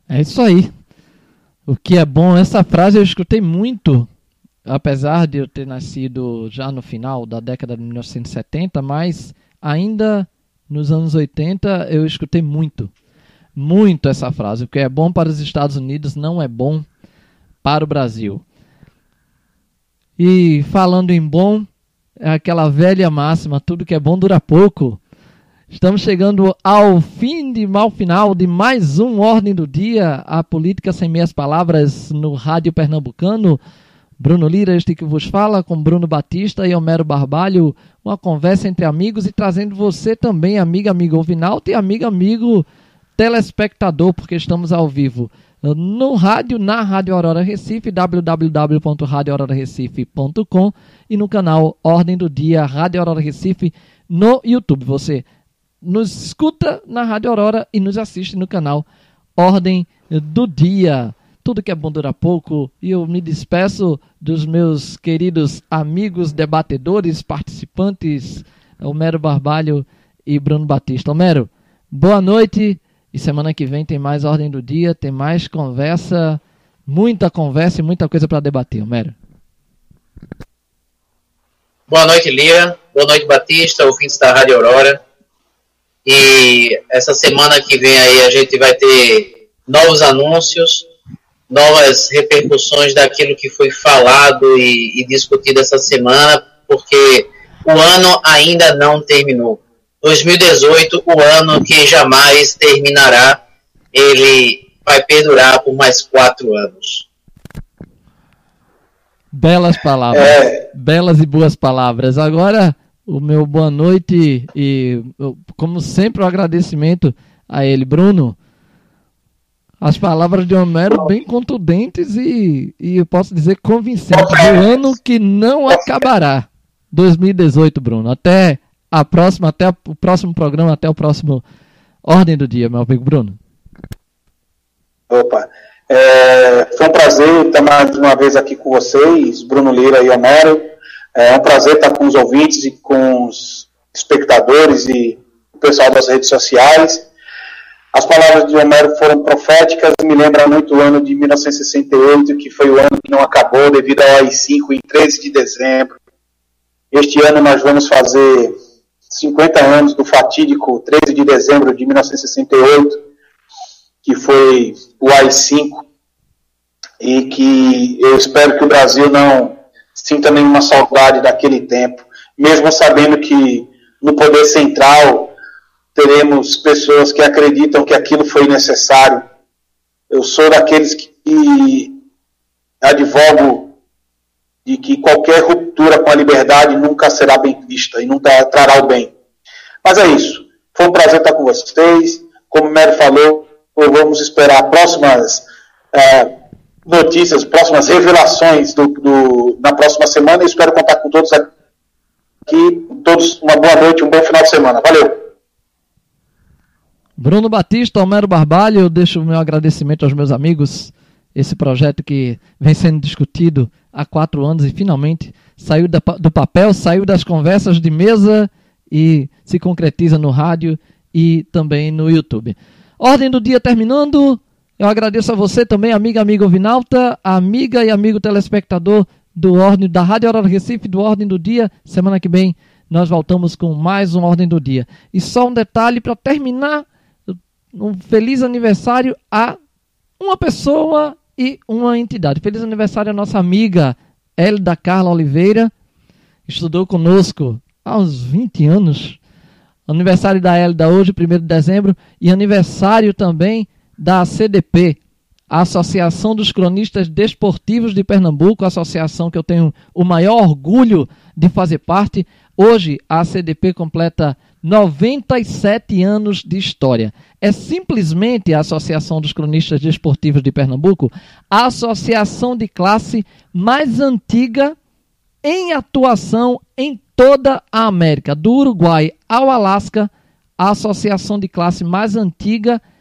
É isso aí. O que é bom, essa frase eu escutei muito apesar de eu ter nascido já no final da década de 1970, mas ainda nos anos 80 eu escutei muito, muito essa frase. O que é bom para os Estados Unidos não é bom para o Brasil. E falando em bom, é aquela velha máxima: tudo que é bom dura pouco. Estamos chegando ao fim de mal final de mais um Ordem do Dia, a política sem meias palavras no Rádio Pernambucano. Bruno Lira, este que vos fala, com Bruno Batista e Homero Barbalho, uma conversa entre amigos e trazendo você também, amiga, amigo ouvinalto e amiga, amigo telespectador, porque estamos ao vivo no rádio, na Rádio Aurora Recife, www.radioaurorarecife.com e no canal Ordem do Dia Rádio Aurora Recife no YouTube. Você nos escuta na Rádio Aurora e nos assiste no canal Ordem do Dia. Tudo que é bom dura pouco e eu me despeço dos meus queridos amigos debatedores, participantes, Homero Barbalho e Bruno Batista. Homero, boa noite e semana que vem tem mais Ordem do Dia, tem mais conversa, muita conversa e muita coisa para debater, Homero. Boa noite, Lira. Boa noite, Batista, ouvintes da Rádio Aurora. E essa semana que vem aí a gente vai ter novos anúncios, novas repercussões daquilo que foi falado e, e discutido essa semana, porque o ano ainda não terminou. 2018, o ano que jamais terminará, ele vai perdurar por mais quatro anos. Belas palavras, é... belas e boas palavras. Agora, o meu boa noite e, como sempre, o um agradecimento a ele, Bruno. As palavras de Homero bem contundentes e, e eu posso dizer convincentes. O ano que não acabará. 2018, Bruno. Até a próxima, até o próximo programa, até o próximo Ordem do Dia, meu amigo Bruno. Opa. É, foi um prazer estar mais uma vez aqui com vocês, Bruno Lira e Homero. É um prazer estar com os ouvintes e com os espectadores e o pessoal das redes sociais. As palavras de Homero foram proféticas me lembram muito o ano de 1968, que foi o ano que não acabou devido ao AI-5 em 13 de dezembro. Este ano nós vamos fazer 50 anos do fatídico 13 de dezembro de 1968, que foi o AI-5, e que eu espero que o Brasil não sinta nenhuma saudade daquele tempo, mesmo sabendo que no poder central teremos pessoas que acreditam que aquilo foi necessário. Eu sou daqueles que advogo de que qualquer ruptura com a liberdade nunca será bem vista e nunca trará o bem. Mas é isso. Foi um prazer estar com vocês. Como o Mero falou, vamos esperar próximas é, notícias, próximas revelações do, do, na próxima semana e espero contar com todos aqui. Todos uma boa noite, um bom final de semana. Valeu! Bruno Batista, Homero Barbalho, eu deixo o meu agradecimento aos meus amigos. Esse projeto que vem sendo discutido há quatro anos e finalmente saiu da, do papel, saiu das conversas de mesa e se concretiza no rádio e também no YouTube. Ordem do dia terminando. Eu agradeço a você também, amiga, amigo Vinalta, amiga e amigo telespectador do Ordem da Rádio do Recife, do Ordem do Dia. Semana que vem nós voltamos com mais um Ordem do Dia. E só um detalhe para terminar um feliz aniversário a uma pessoa e uma entidade. Feliz aniversário à nossa amiga Elda Carla Oliveira, estudou conosco há uns 20 anos. Aniversário da Elda hoje, 1 de dezembro, e aniversário também da CDP, a Associação dos Cronistas Desportivos de Pernambuco, associação que eu tenho o maior orgulho de fazer parte. Hoje a CDP completa 97 anos de história. É simplesmente a Associação dos Cronistas Desportivos de Pernambuco a associação de classe mais antiga em atuação em toda a América, do Uruguai ao Alasca, a associação de classe mais antiga em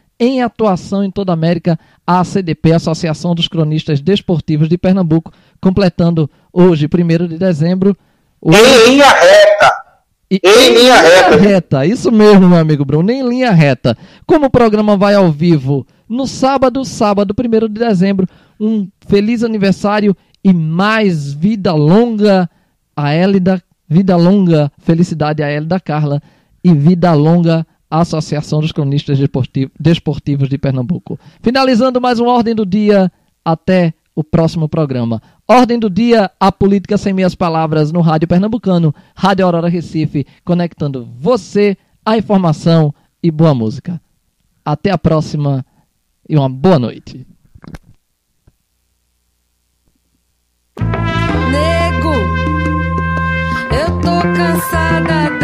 atuação em toda a América, a ACDP, Associação dos Cronistas Desportivos de Pernambuco, completando hoje, 1 de dezembro. Em linha reta! E em, em linha reta. reta. Isso mesmo, meu amigo Bruno, em linha reta. Como o programa vai ao vivo no sábado, sábado, 1 de dezembro, um feliz aniversário e mais vida longa a Hélida, vida longa, felicidade a Hélida Carla e vida longa a Associação dos Cronistas Desportivos de Pernambuco. Finalizando mais uma Ordem do Dia, até o próximo programa. Ordem do dia, a política sem meias palavras no Rádio Pernambucano, Rádio Aurora Recife, conectando você à informação e boa música. Até a próxima e uma boa noite. Nego, eu tô cansada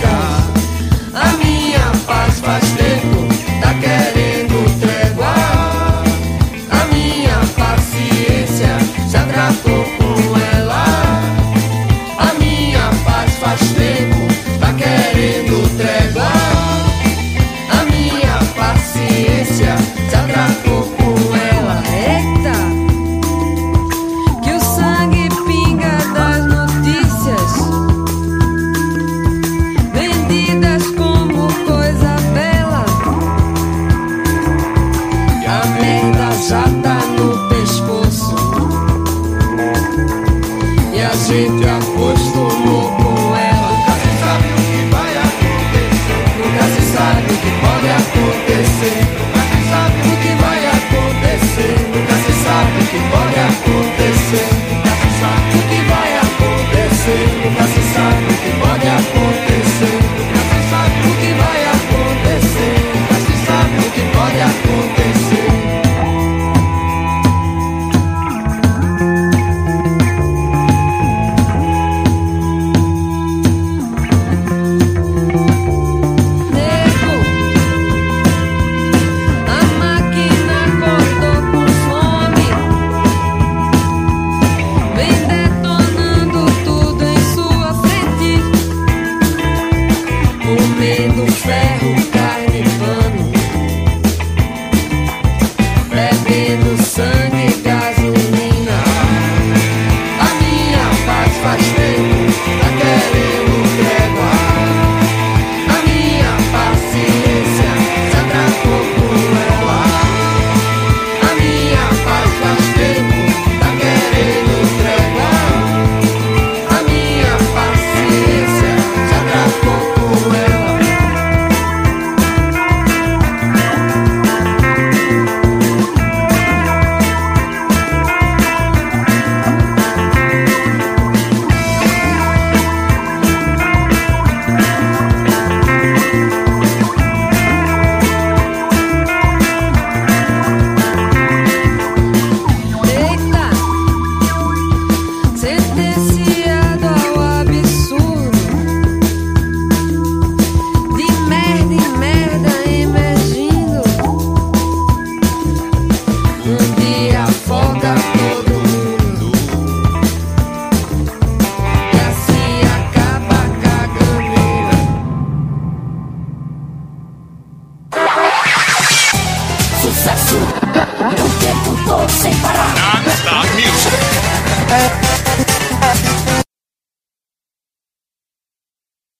acontecer.